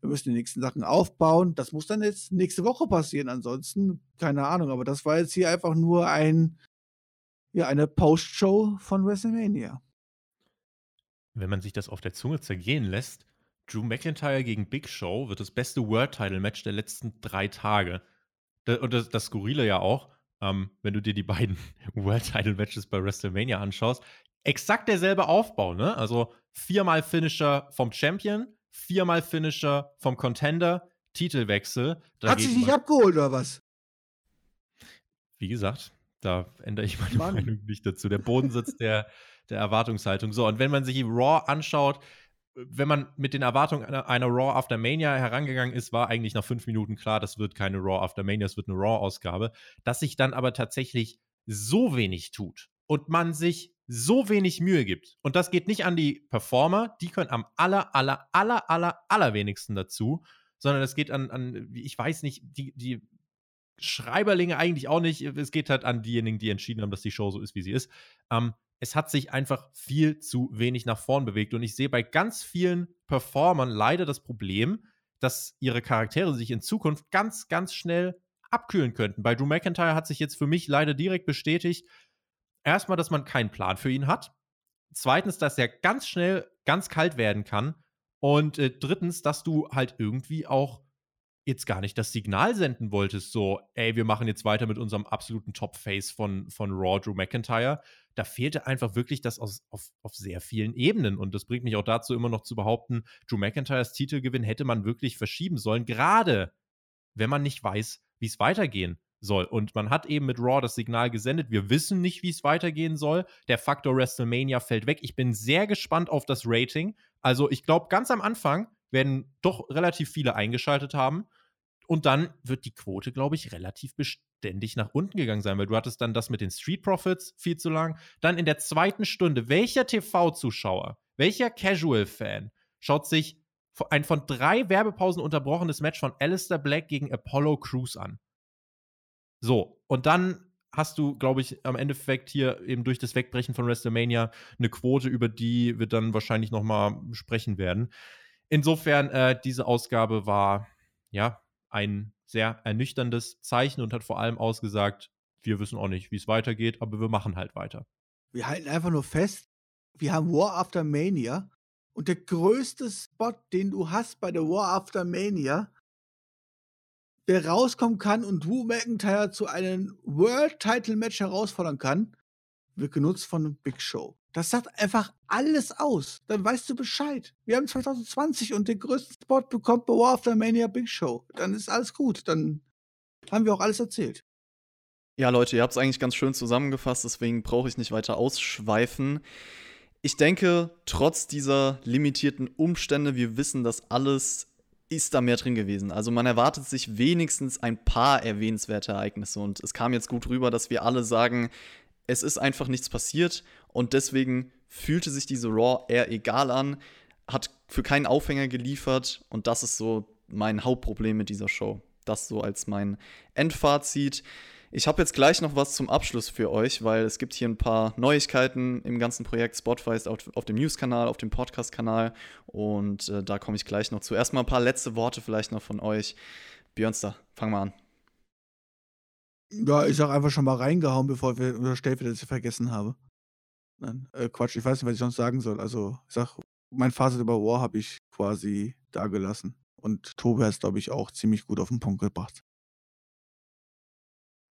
Wir müssen die nächsten Sachen aufbauen. Das muss dann jetzt nächste Woche passieren. Ansonsten, keine Ahnung. Aber das war jetzt hier einfach nur ein, ja, eine Postshow von WrestleMania. Wenn man sich das auf der Zunge zergehen lässt, Drew McIntyre gegen Big Show wird das beste World-Title-Match der letzten drei Tage. Und das, das Skurrile ja auch, ähm, wenn du dir die beiden World-Title-Matches bei WrestleMania anschaust, exakt derselbe Aufbau, ne? Also viermal Finisher vom Champion, viermal Finisher vom Contender, Titelwechsel. Hat sich nicht abgeholt oder was? Wie gesagt, da ändere ich meine Mann. Meinung nicht dazu. Der Bodensitz der, der Erwartungshaltung. So, und wenn man sich Raw anschaut, wenn man mit den Erwartungen einer, einer, Raw After Mania herangegangen ist, war eigentlich nach fünf Minuten klar, das wird keine Raw After Mania, es wird eine Raw-Ausgabe. Dass sich dann aber tatsächlich so wenig tut und man sich so wenig Mühe gibt, und das geht nicht an die Performer, die können am aller, aller, aller, aller, allerwenigsten dazu, sondern es geht an, an ich weiß nicht, die, die Schreiberlinge eigentlich auch nicht. Es geht halt an diejenigen, die entschieden haben, dass die Show so ist, wie sie ist. Ähm, es hat sich einfach viel zu wenig nach vorn bewegt. Und ich sehe bei ganz vielen Performern leider das Problem, dass ihre Charaktere sich in Zukunft ganz, ganz schnell abkühlen könnten. Bei Drew McIntyre hat sich jetzt für mich leider direkt bestätigt, erstmal, dass man keinen Plan für ihn hat. Zweitens, dass er ganz schnell ganz kalt werden kann. Und äh, drittens, dass du halt irgendwie auch jetzt gar nicht das Signal senden wolltest, so, ey, wir machen jetzt weiter mit unserem absoluten Top-Face von, von Raw, Drew McIntyre. Da fehlte einfach wirklich das aus, auf, auf sehr vielen Ebenen. Und das bringt mich auch dazu, immer noch zu behaupten, Drew McIntyres Titelgewinn hätte man wirklich verschieben sollen, gerade wenn man nicht weiß, wie es weitergehen soll. Und man hat eben mit Raw das Signal gesendet, wir wissen nicht, wie es weitergehen soll. Der Faktor WrestleMania fällt weg. Ich bin sehr gespannt auf das Rating. Also ich glaube, ganz am Anfang werden doch relativ viele eingeschaltet haben. Und dann wird die Quote, glaube ich, relativ beständig nach unten gegangen sein, weil du hattest dann das mit den Street Profits viel zu lang. Dann in der zweiten Stunde, welcher TV-Zuschauer, welcher Casual-Fan schaut sich ein von drei Werbepausen unterbrochenes Match von Alistair Black gegen Apollo Crews an? So, und dann hast du, glaube ich, am Endeffekt hier eben durch das Wegbrechen von WrestleMania eine Quote, über die wir dann wahrscheinlich noch mal sprechen werden. Insofern, äh, diese Ausgabe war ja ein sehr ernüchterndes Zeichen und hat vor allem ausgesagt, wir wissen auch nicht, wie es weitergeht, aber wir machen halt weiter. Wir halten einfach nur fest, wir haben War After Mania und der größte Spot, den du hast bei der War After Mania, der rauskommen kann und Drew McIntyre zu einem World Title Match herausfordern kann, wird genutzt von Big Show. Das sagt einfach alles aus. Dann weißt du Bescheid. Wir haben 2020 und den größten Spot bekommt bei War of the Mania Big Show. Dann ist alles gut. Dann haben wir auch alles erzählt. Ja, Leute, ihr habt es eigentlich ganz schön zusammengefasst, deswegen brauche ich nicht weiter ausschweifen. Ich denke, trotz dieser limitierten Umstände, wir wissen, dass alles ist da mehr drin gewesen. Also man erwartet sich wenigstens ein paar erwähnenswerte Ereignisse und es kam jetzt gut rüber, dass wir alle sagen, es ist einfach nichts passiert und deswegen fühlte sich diese Raw eher egal an, hat für keinen Aufhänger geliefert und das ist so mein Hauptproblem mit dieser Show. Das so als mein Endfazit. Ich habe jetzt gleich noch was zum Abschluss für euch, weil es gibt hier ein paar Neuigkeiten im ganzen Projekt. Spotify ist auf, auf dem News-Kanal, auf dem Podcast-Kanal und äh, da komme ich gleich noch zu. Erstmal ein paar letzte Worte vielleicht noch von euch. Björnster, fang mal an. Ja, ich sag einfach schon mal reingehauen, bevor wir unterstellt wird, dass ich vergessen habe. Nein, äh, Quatsch, ich weiß nicht, was ich sonst sagen soll. Also, ich sag, mein Fazit über War habe ich quasi da gelassen. Und Tobi hat es, glaube ich, auch ziemlich gut auf den Punkt gebracht.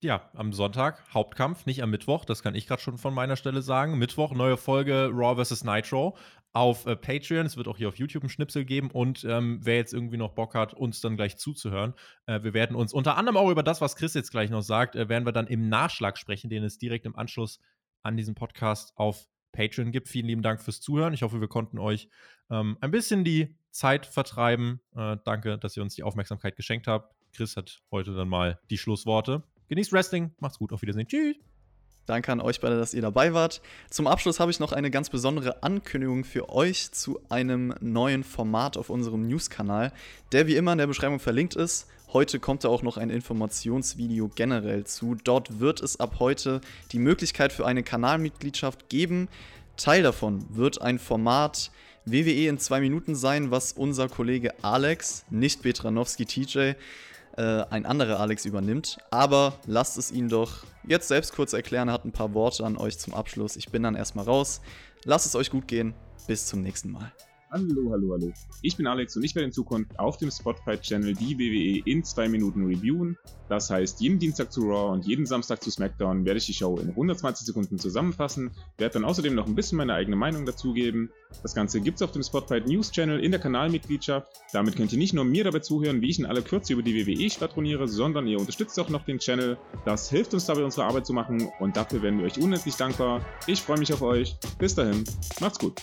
Ja, am Sonntag Hauptkampf, nicht am Mittwoch, das kann ich gerade schon von meiner Stelle sagen. Mittwoch neue Folge Raw vs. Nitro auf äh, Patreon. Es wird auch hier auf YouTube einen Schnipsel geben und ähm, wer jetzt irgendwie noch Bock hat, uns dann gleich zuzuhören, äh, wir werden uns unter anderem auch über das, was Chris jetzt gleich noch sagt, äh, werden wir dann im Nachschlag sprechen, den es direkt im Anschluss an diesen Podcast auf Patreon gibt. Vielen lieben Dank fürs Zuhören. Ich hoffe, wir konnten euch ähm, ein bisschen die Zeit vertreiben. Äh, danke, dass ihr uns die Aufmerksamkeit geschenkt habt. Chris hat heute dann mal die Schlussworte. Genießt Wrestling. Macht's gut. Auf Wiedersehen. Tschüss. Danke an euch beide, dass ihr dabei wart. Zum Abschluss habe ich noch eine ganz besondere Ankündigung für euch zu einem neuen Format auf unserem News-Kanal, der wie immer in der Beschreibung verlinkt ist. Heute kommt da auch noch ein Informationsvideo generell zu. Dort wird es ab heute die Möglichkeit für eine Kanalmitgliedschaft geben. Teil davon wird ein Format WWE in zwei Minuten sein, was unser Kollege Alex, nicht Betranowski TJ, äh, ein anderer Alex übernimmt. Aber lasst es ihn doch jetzt selbst kurz erklären. Er hat ein paar Worte an euch zum Abschluss. Ich bin dann erstmal raus. Lasst es euch gut gehen. Bis zum nächsten Mal. Hallo, hallo, hallo. Ich bin Alex und ich werde in Zukunft auf dem Spotify-Channel die WWE in zwei Minuten reviewen. Das heißt, jeden Dienstag zu Raw und jeden Samstag zu SmackDown werde ich die Show in 120 Sekunden zusammenfassen, werde dann außerdem noch ein bisschen meine eigene Meinung dazugeben. Das Ganze gibt es auf dem Spotify News Channel in der Kanalmitgliedschaft. Damit könnt ihr nicht nur mir dabei zuhören, wie ich in aller Kürze über die WWE schwadroniere, sondern ihr unterstützt auch noch den Channel. Das hilft uns dabei, unsere Arbeit zu machen und dafür werden wir euch unendlich dankbar. Ich freue mich auf euch. Bis dahin, macht's gut.